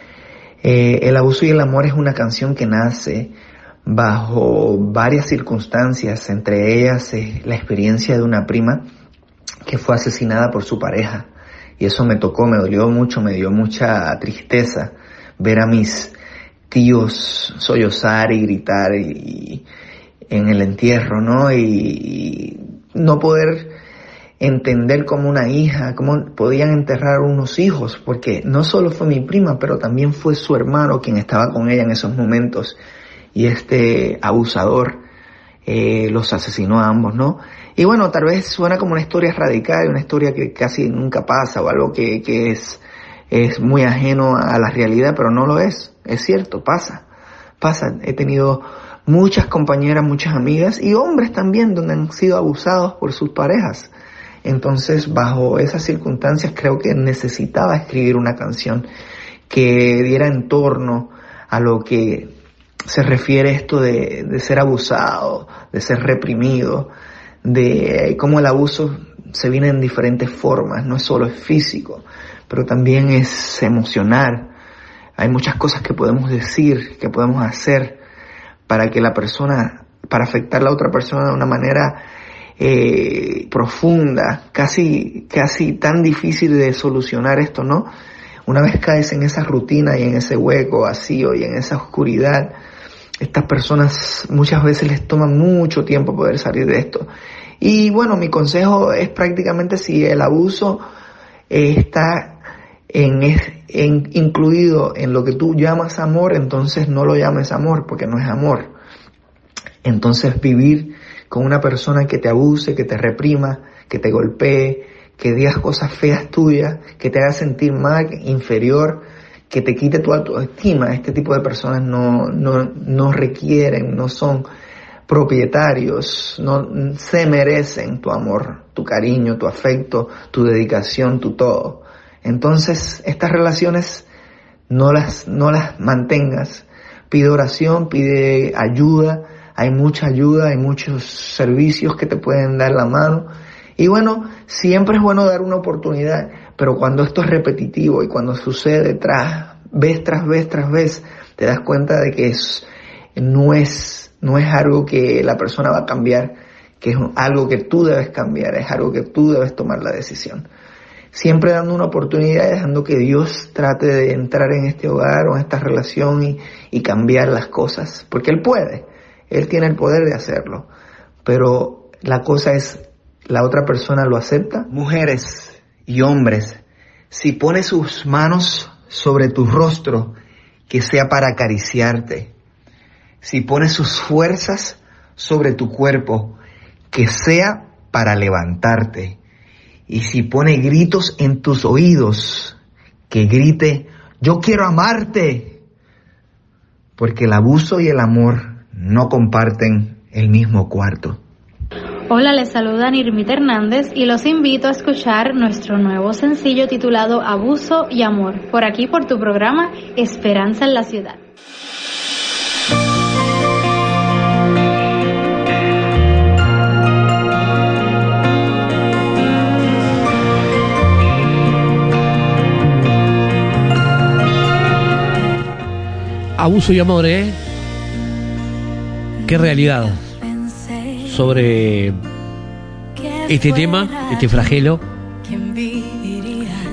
eh, el abuso y el amor es una canción que nace bajo varias circunstancias, entre ellas la experiencia de una prima que fue asesinada por su pareja. Y eso me tocó, me dolió mucho, me dio mucha tristeza ver a mis tíos sollozar y gritar y, en el entierro, ¿no? Y, no poder entender como una hija, cómo podían enterrar unos hijos, porque no solo fue mi prima, pero también fue su hermano quien estaba con ella en esos momentos. Y este abusador eh, los asesinó a ambos, ¿no? Y bueno, tal vez suena como una historia radical, una historia que casi nunca pasa o algo que, que es, es muy ajeno a la realidad, pero no lo es. Es cierto, pasa. Pasa. He tenido muchas compañeras, muchas amigas y hombres también donde han sido abusados por sus parejas. Entonces, bajo esas circunstancias, creo que necesitaba escribir una canción que diera en torno a lo que se refiere esto de, de ser abusado, de ser reprimido, de cómo el abuso se viene en diferentes formas, no es solo físico, pero también es emocional. Hay muchas cosas que podemos decir, que podemos hacer para que la persona, para afectar a la otra persona de una manera eh, profunda, casi, casi tan difícil de solucionar esto, ¿no? Una vez caes en esa rutina y en ese hueco vacío y en esa oscuridad, estas personas muchas veces les toma mucho tiempo poder salir de esto. Y bueno, mi consejo es prácticamente si el abuso eh, está en, en, incluido en lo que tú llamas amor, entonces no lo llames amor porque no es amor. Entonces vivir con una persona que te abuse, que te reprima, que te golpee, que digas cosas feas tuyas, que te haga sentir mal, inferior, que te quite tu autoestima. Este tipo de personas no, no, no requieren, no son propietarios, no se merecen tu amor, tu cariño, tu afecto, tu dedicación, tu todo. Entonces, estas relaciones no las, no las mantengas. Pide oración, pide ayuda, hay mucha ayuda, hay muchos servicios que te pueden dar la mano. Y bueno, siempre es bueno dar una oportunidad, pero cuando esto es repetitivo y cuando sucede tras, vez tras vez tras vez, te das cuenta de que es, no es, no es algo que la persona va a cambiar, que es algo que tú debes cambiar, es algo que tú debes tomar la decisión. Siempre dando una oportunidad, dejando que Dios trate de entrar en este hogar o en esta relación y, y cambiar las cosas, porque Él puede. Él tiene el poder de hacerlo. Pero la cosa es, ¿la otra persona lo acepta? Mujeres y hombres, si pone sus manos sobre tu rostro, que sea para acariciarte. si pone sus fuerzas sobre tu cuerpo, que sea para levantarte. Y si pone gritos en tus oídos, que grite, yo quiero amarte. Porque el abuso y el amor no comparten el mismo cuarto. Hola, les saluda Nirmita Hernández y los invito a escuchar nuestro nuevo sencillo titulado Abuso y Amor, por aquí por tu programa Esperanza en la Ciudad. Abuso y amor, ¿eh? Qué realidad sobre este tema, este flagelo,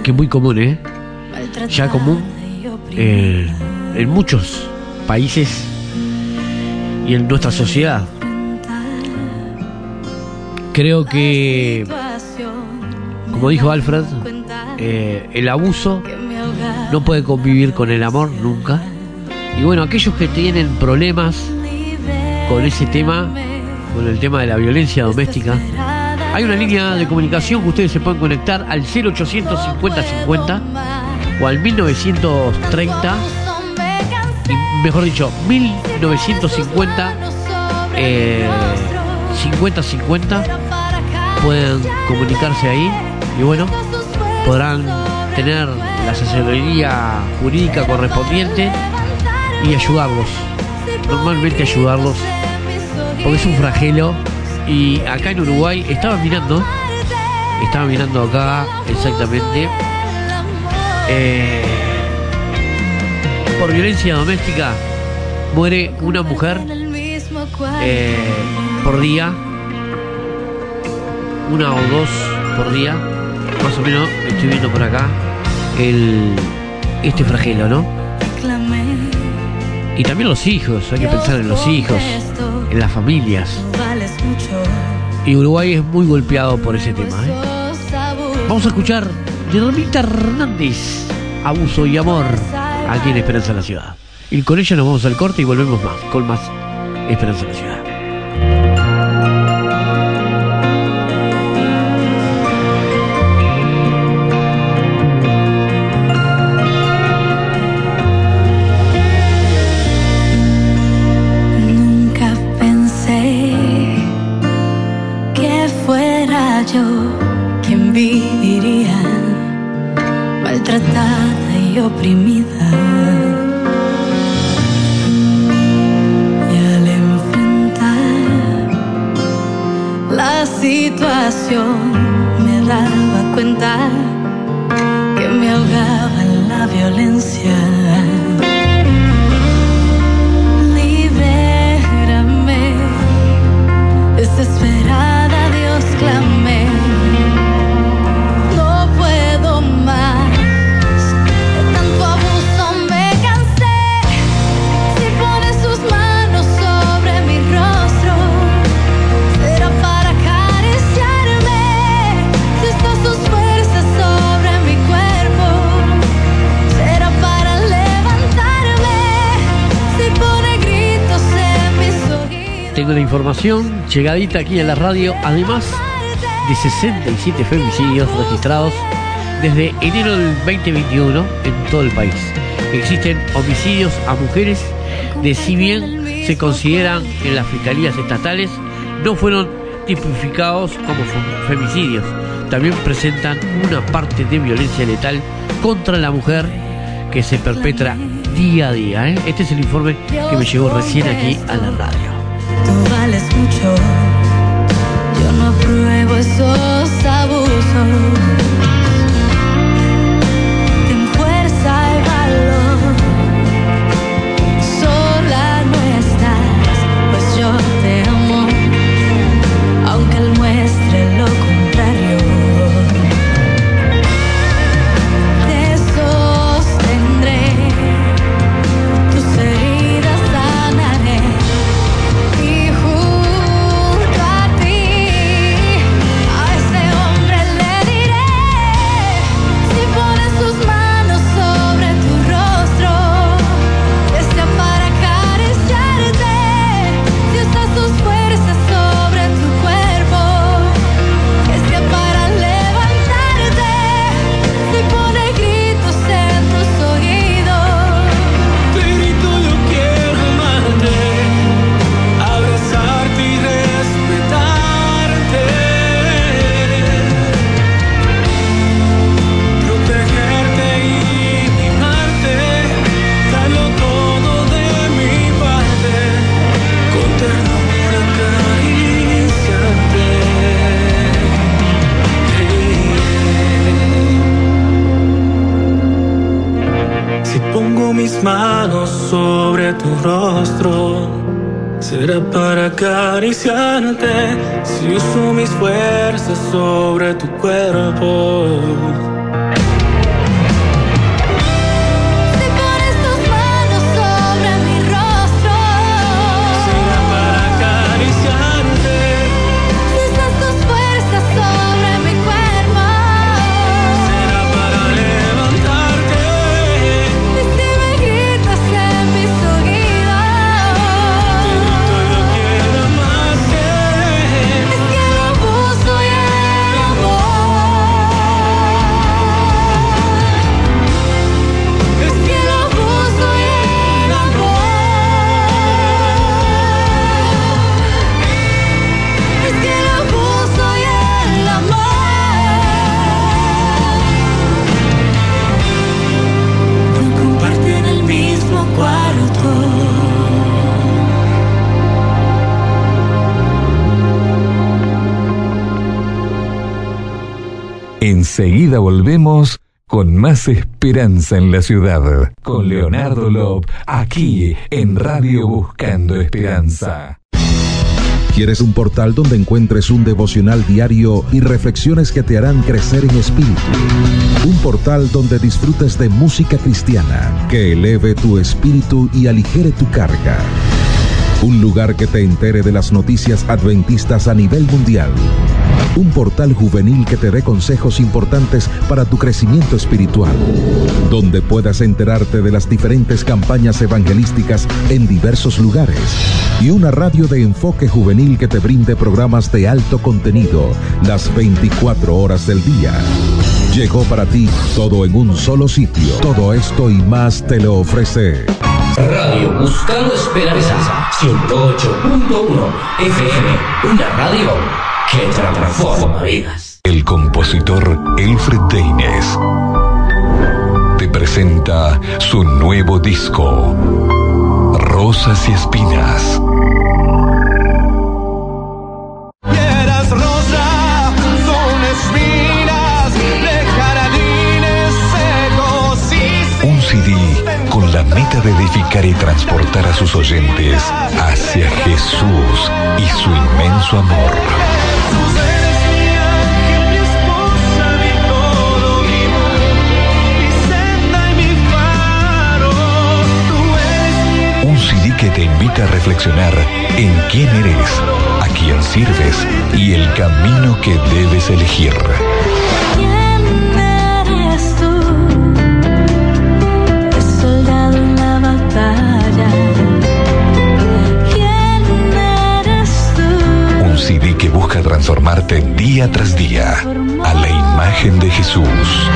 que es muy común, ¿eh? Ya común eh, en muchos países y en nuestra sociedad. Creo que, como dijo Alfred, eh, el abuso no puede convivir con el amor nunca. Y bueno, aquellos que tienen problemas con ese tema, con el tema de la violencia doméstica, hay una línea de comunicación que ustedes se pueden conectar al 0800 50 50 o al 1930, y mejor dicho, 1950 eh, 50 50 pueden comunicarse ahí y bueno, podrán tener la asesoría jurídica correspondiente y ayudarlos. Normalmente ayudarlos. Porque es un flagelo. Y acá en Uruguay estaba mirando. Estaba mirando acá exactamente. eh, por violencia doméstica muere una mujer eh, por día. Una o dos por día. Más o menos estoy viendo por acá el este flagelo, ¿no? Y también los hijos, hay que pensar en los hijos, en las familias. Y Uruguay es muy golpeado por ese tema. ¿eh? Vamos a escuchar de Ramita Hernández, Abuso y Amor, aquí en Esperanza la Ciudad. Y con ella nos vamos al corte y volvemos más, con más Esperanza la Ciudad. Llegadita aquí en la radio, además de 67 femicidios registrados desde enero del 2021 en todo el país. Existen homicidios a mujeres de si bien se consideran en las fiscalías estatales, no fueron tipificados como fem- femicidios. También presentan una parte de violencia letal contra la mujer que se perpetra día a día. ¿eh? Este es el informe que me llegó recién aquí a la radio. Mucho. Yo no apruebo esos abusos. Enseguida volvemos con más esperanza en la ciudad. Con Leonardo Lob, aquí en Radio Buscando Esperanza. ¿Quieres un portal donde encuentres un devocional diario y reflexiones que te harán crecer en espíritu? Un portal donde disfrutes de música cristiana que eleve tu espíritu y aligere tu carga. Un lugar que te entere de las noticias adventistas a nivel mundial. Un portal juvenil que te dé consejos importantes para tu crecimiento espiritual. Donde puedas enterarte de las diferentes campañas evangelísticas en diversos lugares. Y una radio de enfoque juvenil que te brinde programas de alto contenido las 24 horas del día. Llegó para ti todo en un solo sitio. Todo esto y más te lo ofrece. Radio Buscando Esperanza 108.1 FM, una radio que transforma vidas. El compositor Elfred Deines te presenta su nuevo disco, Rosas y Espinas. Un CD con la meta de edificar y transportar a sus oyentes hacia Jesús y su inmenso amor. Un CD que te invita a reflexionar en quién eres, a quién sirves y el camino que debes elegir. Transformarte día tras día a la imagen de Jesús.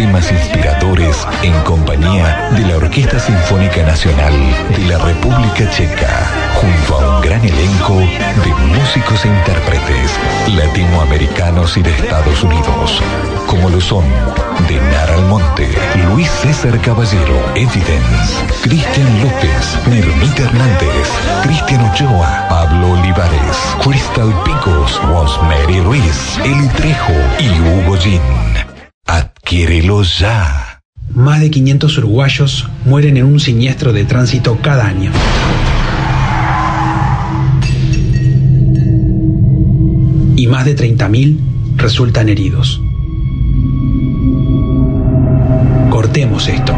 Temas inspiradores en compañía de la Orquesta Sinfónica Nacional de la República Checa, junto a un gran elenco de músicos e intérpretes latinoamericanos y de Estados Unidos, como lo son Denar Almonte, Luis César Caballero, Evidence, Cristian López, Mermita Hernández, Cristian Ochoa, Pablo Olivares, Crystal Picos, Rosemary Ruiz, Eli Trejo y Hugo Gin. Adquiérelo ya. Más de 500 uruguayos mueren en un siniestro de tránsito cada año. Y más de 30.000 resultan heridos. Cortemos esto.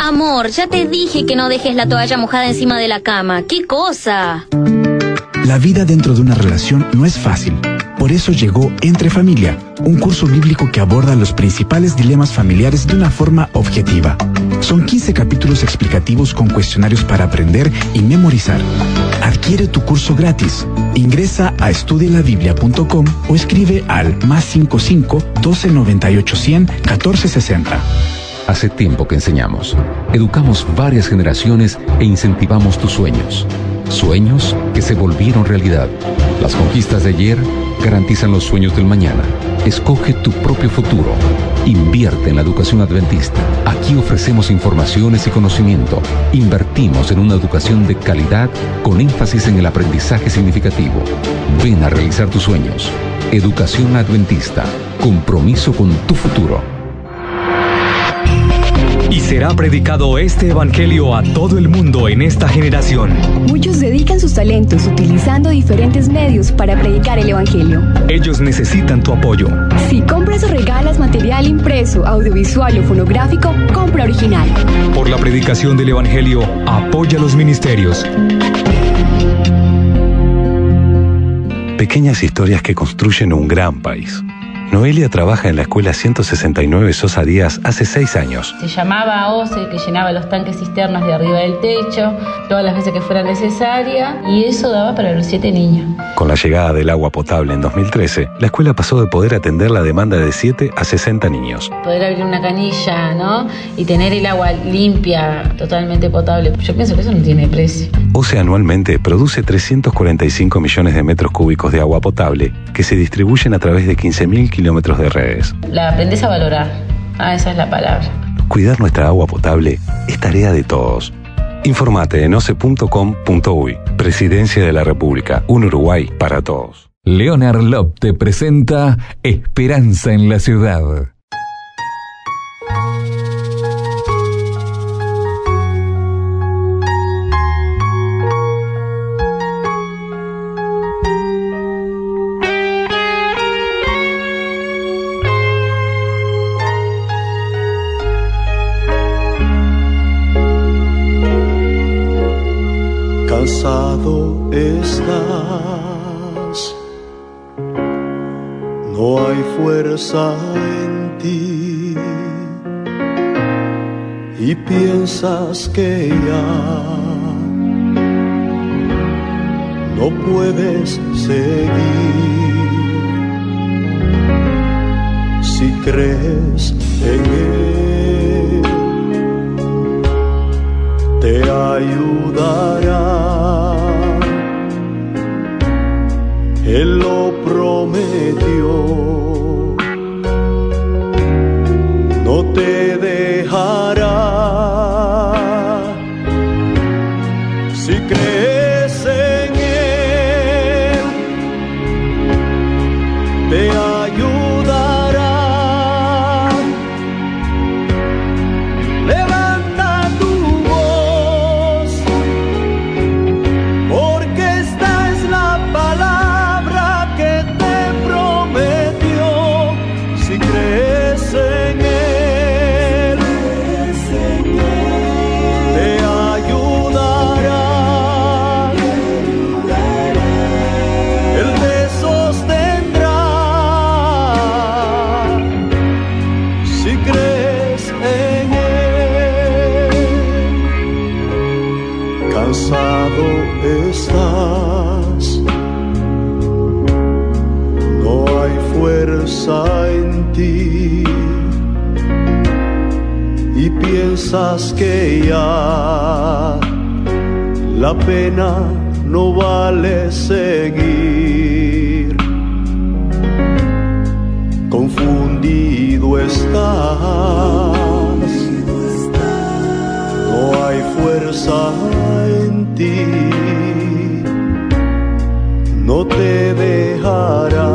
Amor, ya te dije que no dejes la toalla mojada encima de la cama. ¿Qué cosa? La vida dentro de una relación no es fácil. Por eso llegó Entre Familia, un curso bíblico que aborda los principales dilemas familiares de una forma objetiva. Son 15 capítulos explicativos con cuestionarios para aprender y memorizar. Adquiere tu curso gratis. Ingresa a estudialabiblia.com o escribe al más 55 12 98 100 14 60. Hace tiempo que enseñamos. Educamos varias generaciones e incentivamos tus sueños. Sueños que se volvieron realidad. Las conquistas de ayer garantizan los sueños del mañana. Escoge tu propio futuro. Invierte en la educación adventista. Aquí ofrecemos informaciones y conocimiento. Invertimos en una educación de calidad con énfasis en el aprendizaje significativo. Ven a realizar tus sueños. Educación adventista. Compromiso con tu futuro. Será predicado este Evangelio a todo el mundo en esta generación. Muchos dedican sus talentos utilizando diferentes medios para predicar el Evangelio. Ellos necesitan tu apoyo. Si compras o regalas material impreso, audiovisual o fonográfico, compra original. Por la predicación del Evangelio, apoya los ministerios. Pequeñas historias que construyen un gran país. Noelia trabaja en la escuela 169 Sosa Díaz hace seis años. Se llamaba OCE, que llenaba los tanques cisternas de arriba del techo, todas las veces que fuera necesaria, y eso daba para los siete niños. Con la llegada del agua potable en 2013, la escuela pasó de poder atender la demanda de 7 a 60 niños. Poder abrir una canilla, ¿no? Y tener el agua limpia, totalmente potable. Yo pienso que eso no tiene precio. OCE anualmente produce 345 millones de metros cúbicos de agua potable que se distribuyen a través de 15.000 kilómetros de redes. La aprendes a valorar. Ah, esa es la palabra. Cuidar nuestra agua potable es tarea de todos. Informate en oce.com.uy. Presidencia de la República. Un Uruguay para todos. Leonard Lop te presenta Esperanza en la Ciudad. Fuerza en ti y piensas que ya no puedes seguir si crees en él te ayudará. Él lo prometió, fuerza en ti y piensas que ya la pena no vale seguir. Confundido estás, no hay fuerza en ti, no te dejará.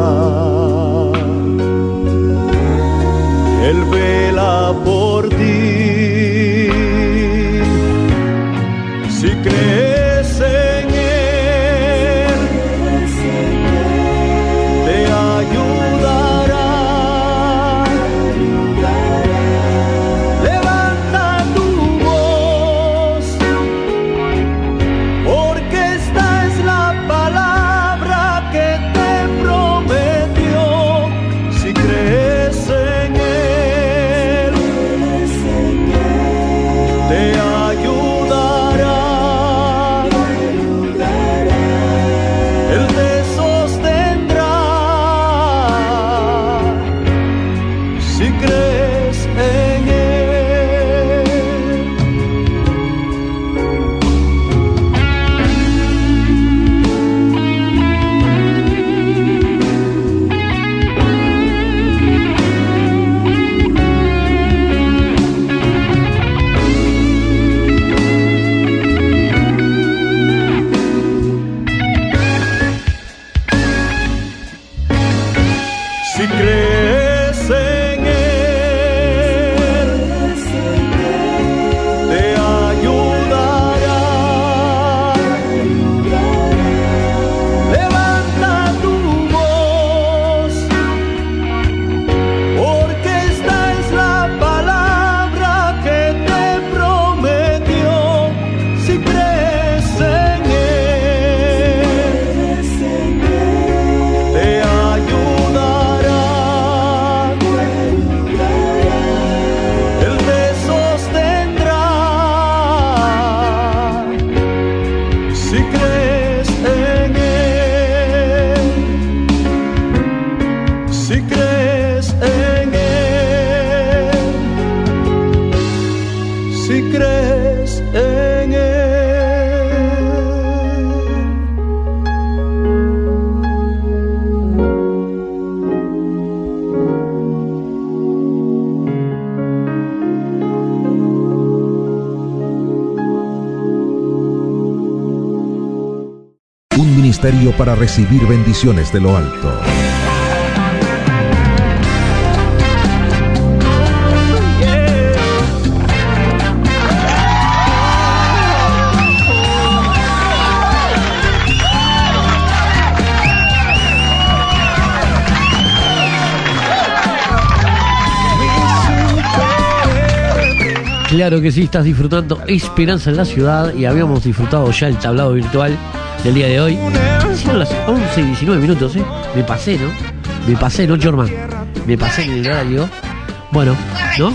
Ministerio para recibir bendiciones de lo alto. Claro que sí, estás disfrutando Esperanza en la ciudad y habíamos disfrutado ya el tablado virtual del día de hoy. Siendo las 11 y 19 minutos, ¿eh? Me pasé, ¿no? Me pasé, ¿no, Jorman? Me pasé en el horario. Bueno, ¿no?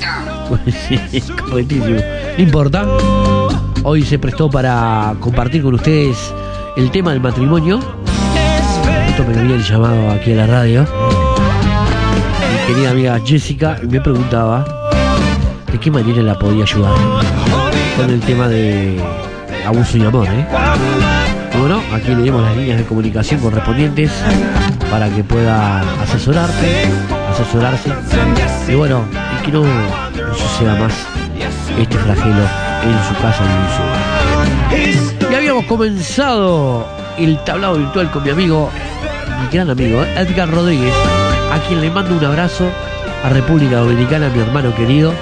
*laughs* Correctísimo. No importa. Hoy se prestó para compartir con ustedes el tema del matrimonio. Esto me lo habían llamado aquí a la radio. Mi querida amiga Jessica me preguntaba de qué manera la podía ayudar con el tema de abuso y amor, ¿eh? Aquí le dimos las líneas de comunicación correspondientes para que pueda asesorarte, asesorarse. Y bueno, y que no, suceda más este flagelo en su casa en su. Y habíamos comenzado el tablado virtual con mi amigo, mi gran amigo, ¿eh? Edgar Rodríguez, a quien le mando un abrazo a República Dominicana, mi hermano querido.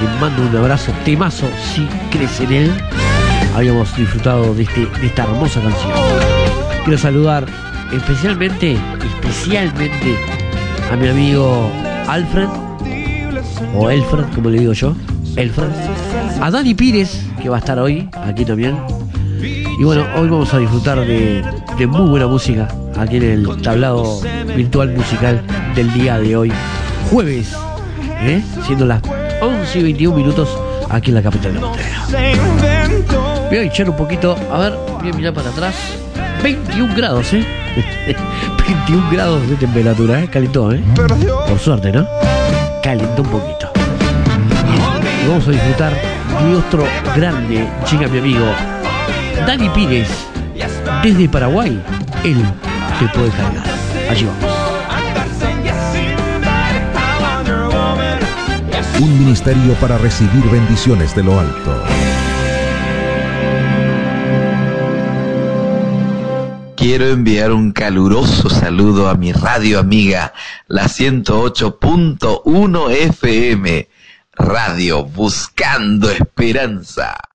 Le mando un abrazo, temazo, si crees en él. Habíamos disfrutado de, este, de esta hermosa canción. Quiero saludar especialmente, especialmente a mi amigo Alfred, o Elfred, como le digo yo, Elfred. A Dani Pires, que va a estar hoy aquí también. Y bueno, hoy vamos a disfrutar de, de muy buena música aquí en el tablado virtual musical del día de hoy, jueves, ¿eh? siendo las 11 y 21 minutos aquí en la capital de Montevideo. Voy a echar un poquito, a ver, voy a mirar para atrás. 21 grados, ¿eh? *laughs* 21 grados de temperatura, ¿eh? Calentó, ¿eh? Por suerte, ¿no? Calentó un poquito. Y vamos a disfrutar de otro grande, llega mi amigo Dani Pires, desde Paraguay. Él te puede cargar. Allí vamos. Un ministerio para recibir bendiciones de lo alto. Quiero enviar un caluroso saludo a mi radio amiga, la 108.1 FM, Radio Buscando Esperanza.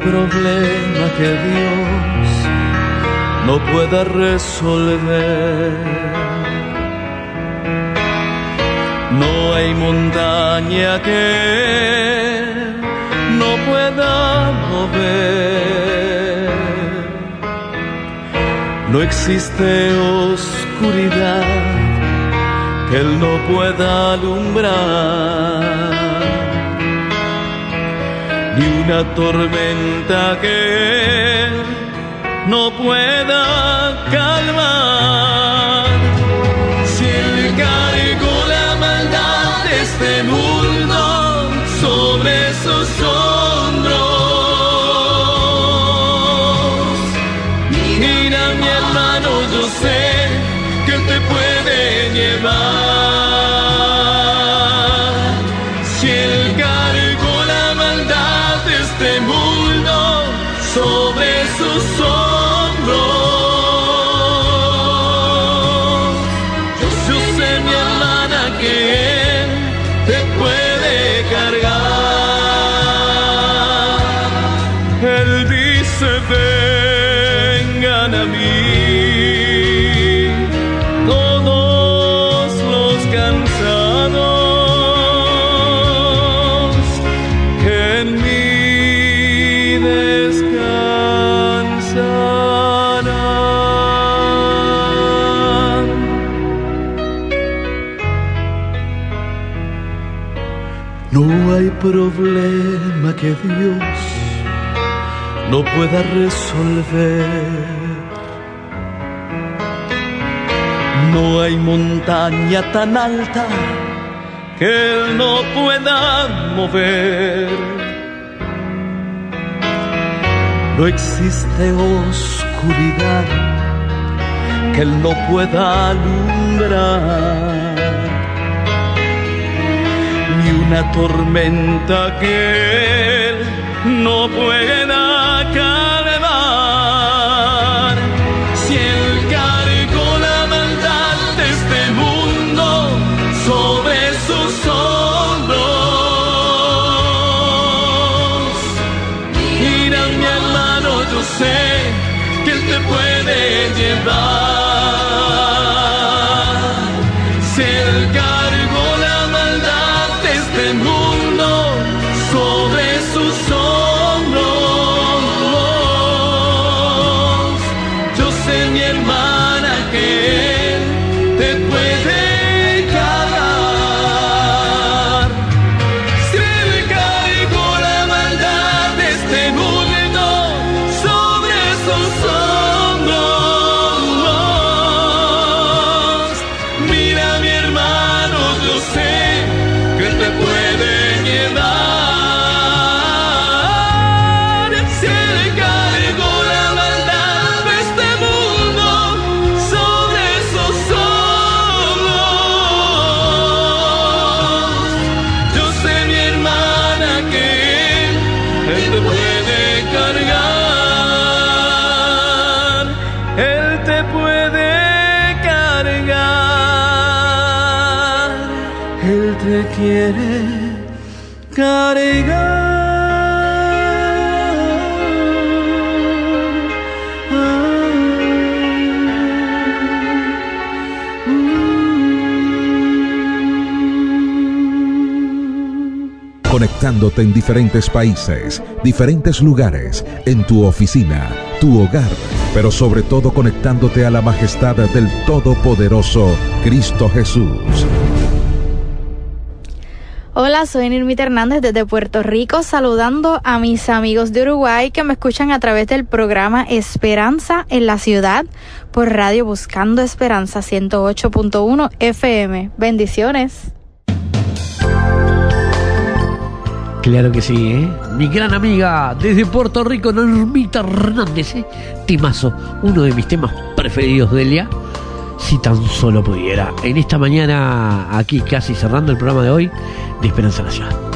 Problema que Dios no pueda resolver. No hay montaña que no pueda mover. No existe oscuridad que Él no pueda alumbrar ni una tormenta que no pueda calmar. Si él cargó la maldad de este mundo sobre sus hombros, mi Mira mi hermano, yo sé problema que Dios no pueda resolver. No hay montaña tan alta que Él no pueda mover. No existe oscuridad que Él no pueda alumbrar una tormenta que él no pueda quiere Conectándote en diferentes países, diferentes lugares, en tu oficina, tu hogar, pero sobre todo conectándote a la majestad del Todopoderoso Cristo Jesús. Hola, soy Nirmita Hernández desde Puerto Rico, saludando a mis amigos de Uruguay que me escuchan a través del programa Esperanza en la Ciudad por Radio Buscando Esperanza 108.1 FM. Bendiciones. Claro que sí, ¿eh? Mi gran amiga desde Puerto Rico, Normita Hernández, ¿eh? Timazo, uno de mis temas preferidos de Elia. Si tan solo pudiera. En esta mañana, aquí casi cerrando el programa de hoy, de Esperanza Nacional.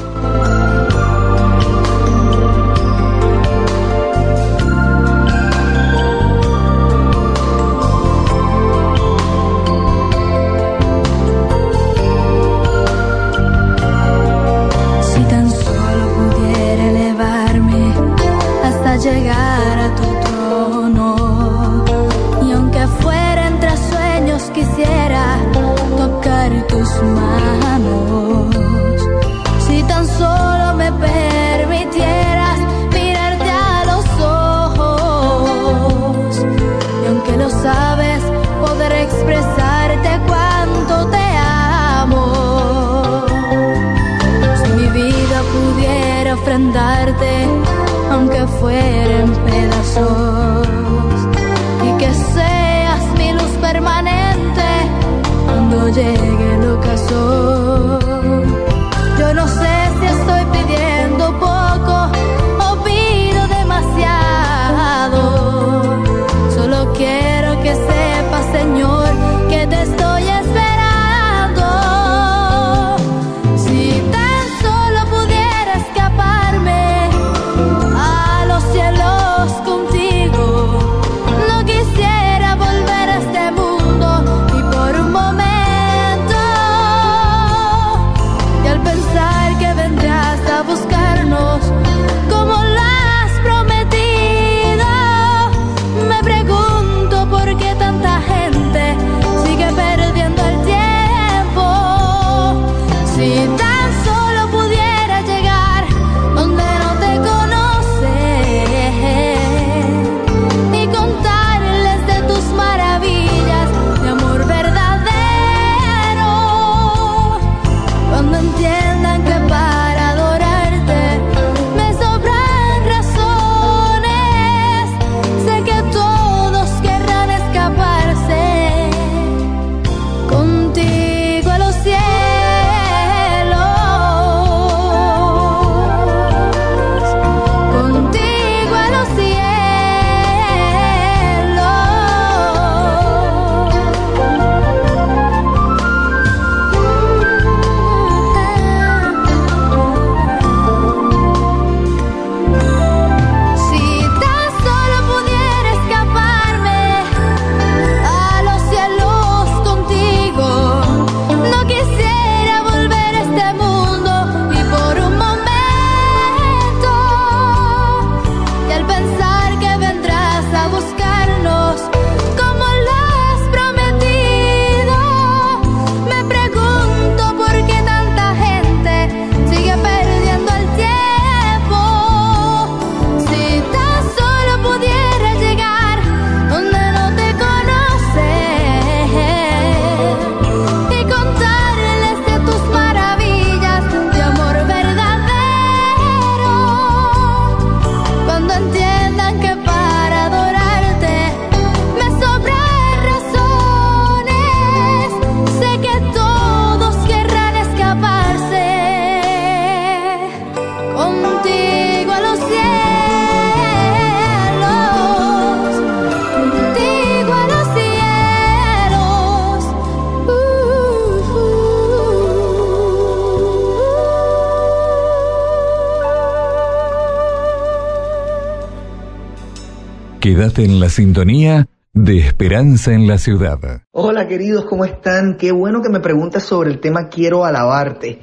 En la sintonía de Esperanza en la Ciudad. Hola queridos, ¿cómo están? Qué bueno que me preguntas sobre el tema Quiero alabarte.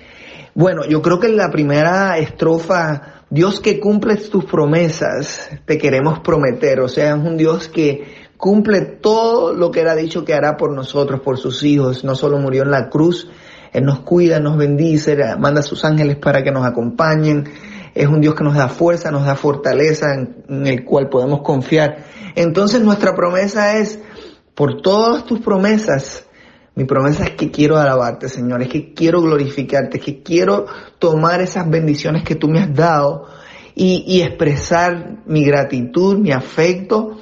Bueno, yo creo que en la primera estrofa, Dios que cumple tus promesas, te queremos prometer. O sea, es un Dios que cumple todo lo que era dicho que hará por nosotros, por sus hijos. No solo murió en la cruz, Él nos cuida, nos bendice, manda a sus ángeles para que nos acompañen. Es un Dios que nos da fuerza, nos da fortaleza en, el cual podemos confiar. Entonces nuestra promesa es, por todas tus promesas, mi promesa es que quiero alabarte, Señor, es que quiero glorificarte, es que quiero tomar esas bendiciones que tú me has dado y, y expresar mi gratitud, mi afecto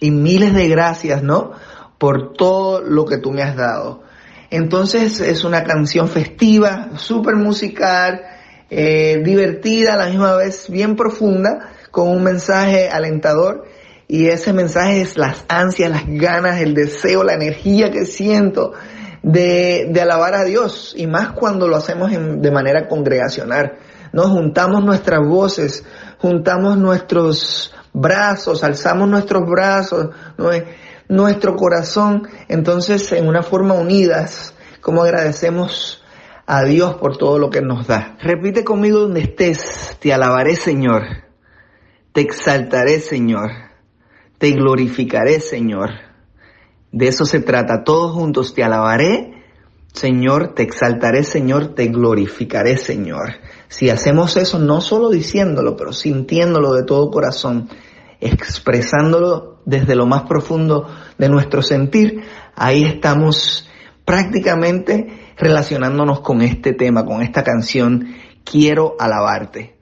y miles de gracias, ¿no? Por todo lo que tú me has dado. Entonces es una canción festiva, súper musical, eh, divertida, a la misma vez bien profunda, con un mensaje alentador. Y ese mensaje es las ansias, las ganas, el deseo, la energía que siento de, de alabar a Dios. Y más cuando lo hacemos de manera congregacional. Nos juntamos nuestras voces, juntamos nuestros brazos, alzamos nuestros brazos, nuestro corazón, entonces en una forma unidas, como agradecemos a Dios por todo lo que nos da. Repite conmigo donde estés, te alabaré Señor, te exaltaré Señor, te glorificaré, Señor. De eso se trata. Todos juntos te alabaré, Señor, te exaltaré, Señor, te glorificaré, Señor. Si hacemos eso, no solo diciéndolo, pero sintiéndolo de todo corazón, expresándolo desde lo más profundo de nuestro sentir, ahí estamos prácticamente relacionándonos con este tema, con esta canción, Quiero alabarte.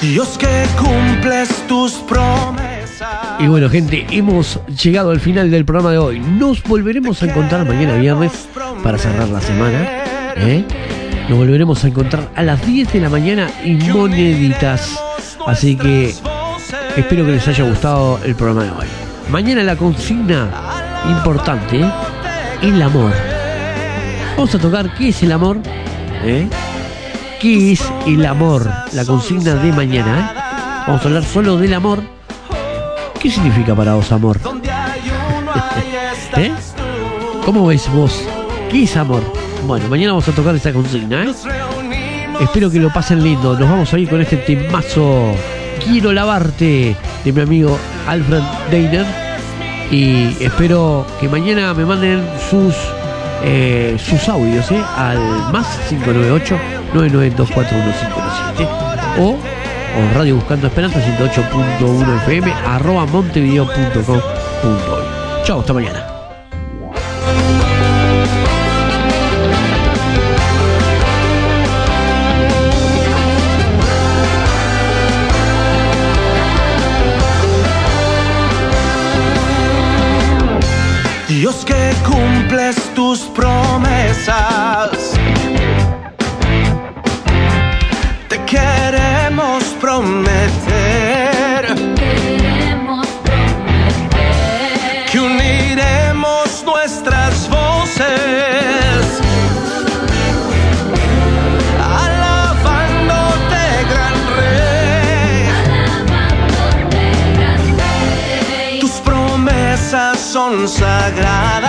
Dios que cumples tus promesas. Y bueno, gente, hemos llegado al final del programa de hoy. Nos volveremos a encontrar mañana viernes para cerrar la semana. ¿eh? Nos volveremos a encontrar a las 10 de la mañana y moneditas. Así que espero que les haya gustado el programa de hoy. Mañana la consigna importante, ¿eh? el amor. Vamos a tocar qué es el amor. ¿eh? ¿Qué es el amor? La consigna de mañana. ¿eh? Vamos a hablar solo del amor. ¿Qué significa para vos amor? *laughs* ¿Eh? ¿Cómo ves vos? ¿Qué es amor? Bueno, mañana vamos a tocar esta consigna, ¿eh? Espero que lo pasen lindo. Nos vamos a ir con este temazo. Quiero lavarte de mi amigo Alfred Deiner. Y espero que mañana me manden sus eh, sus audios ¿eh? al más 598 9924117 o, o Radio Buscando Esperanza 108.1 FM arroba montevideo.com.uy. Chao, hasta mañana. Dios que cumples tus promesas. Promesas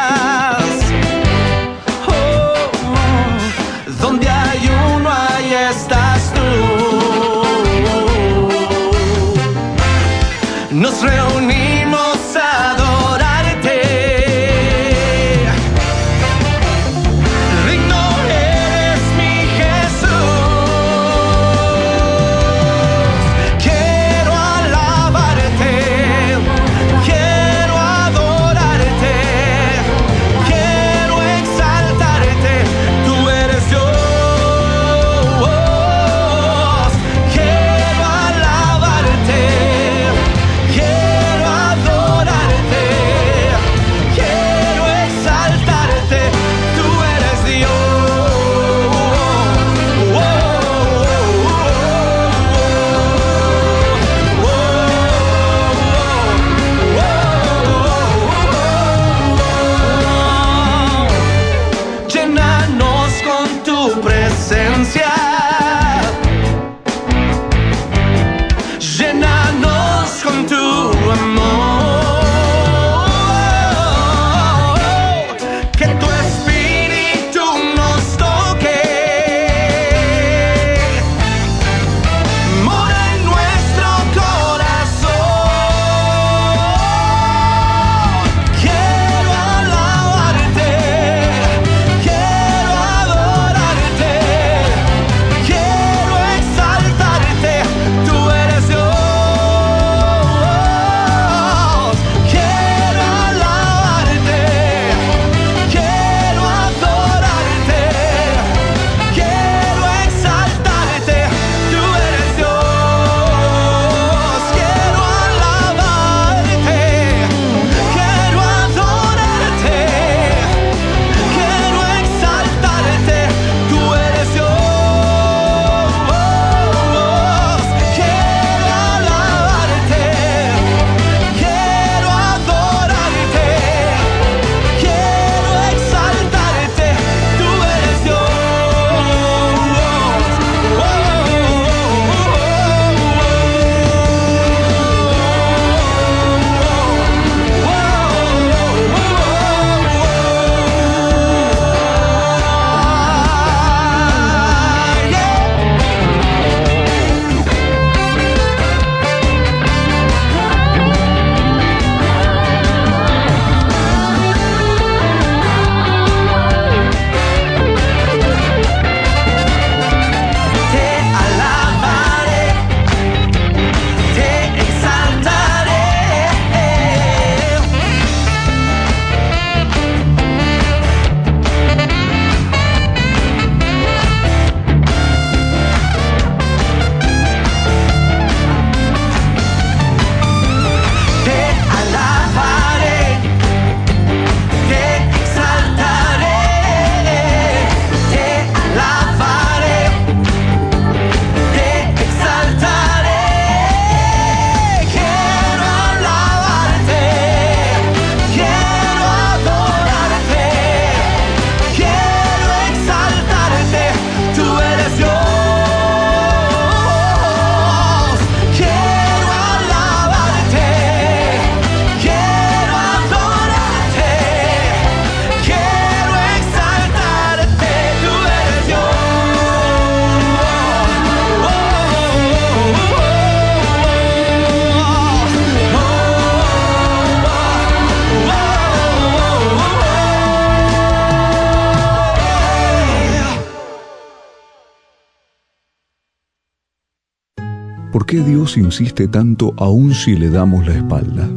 Insiste tanto aún si le damos la espalda?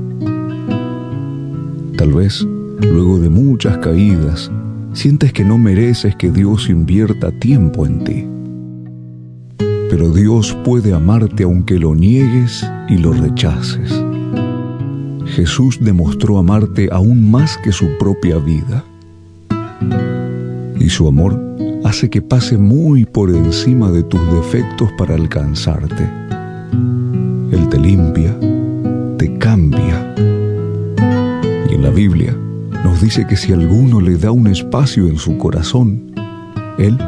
Tal vez, luego de muchas caídas, sientes que no mereces que Dios invierta tiempo en ti. Pero Dios puede amarte aunque lo niegues y lo rechaces. Jesús demostró amarte aún más que su propia vida. Y su amor hace que pase muy por encima de tus defectos para alcanzarte. Él te limpia, te cambia. Y en la Biblia nos dice que si alguno le da un espacio en su corazón, Él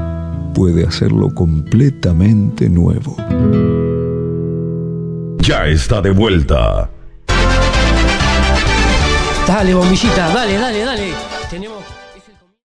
puede hacerlo completamente nuevo. Ya está de vuelta. Dale, bombillita, dale, dale, dale.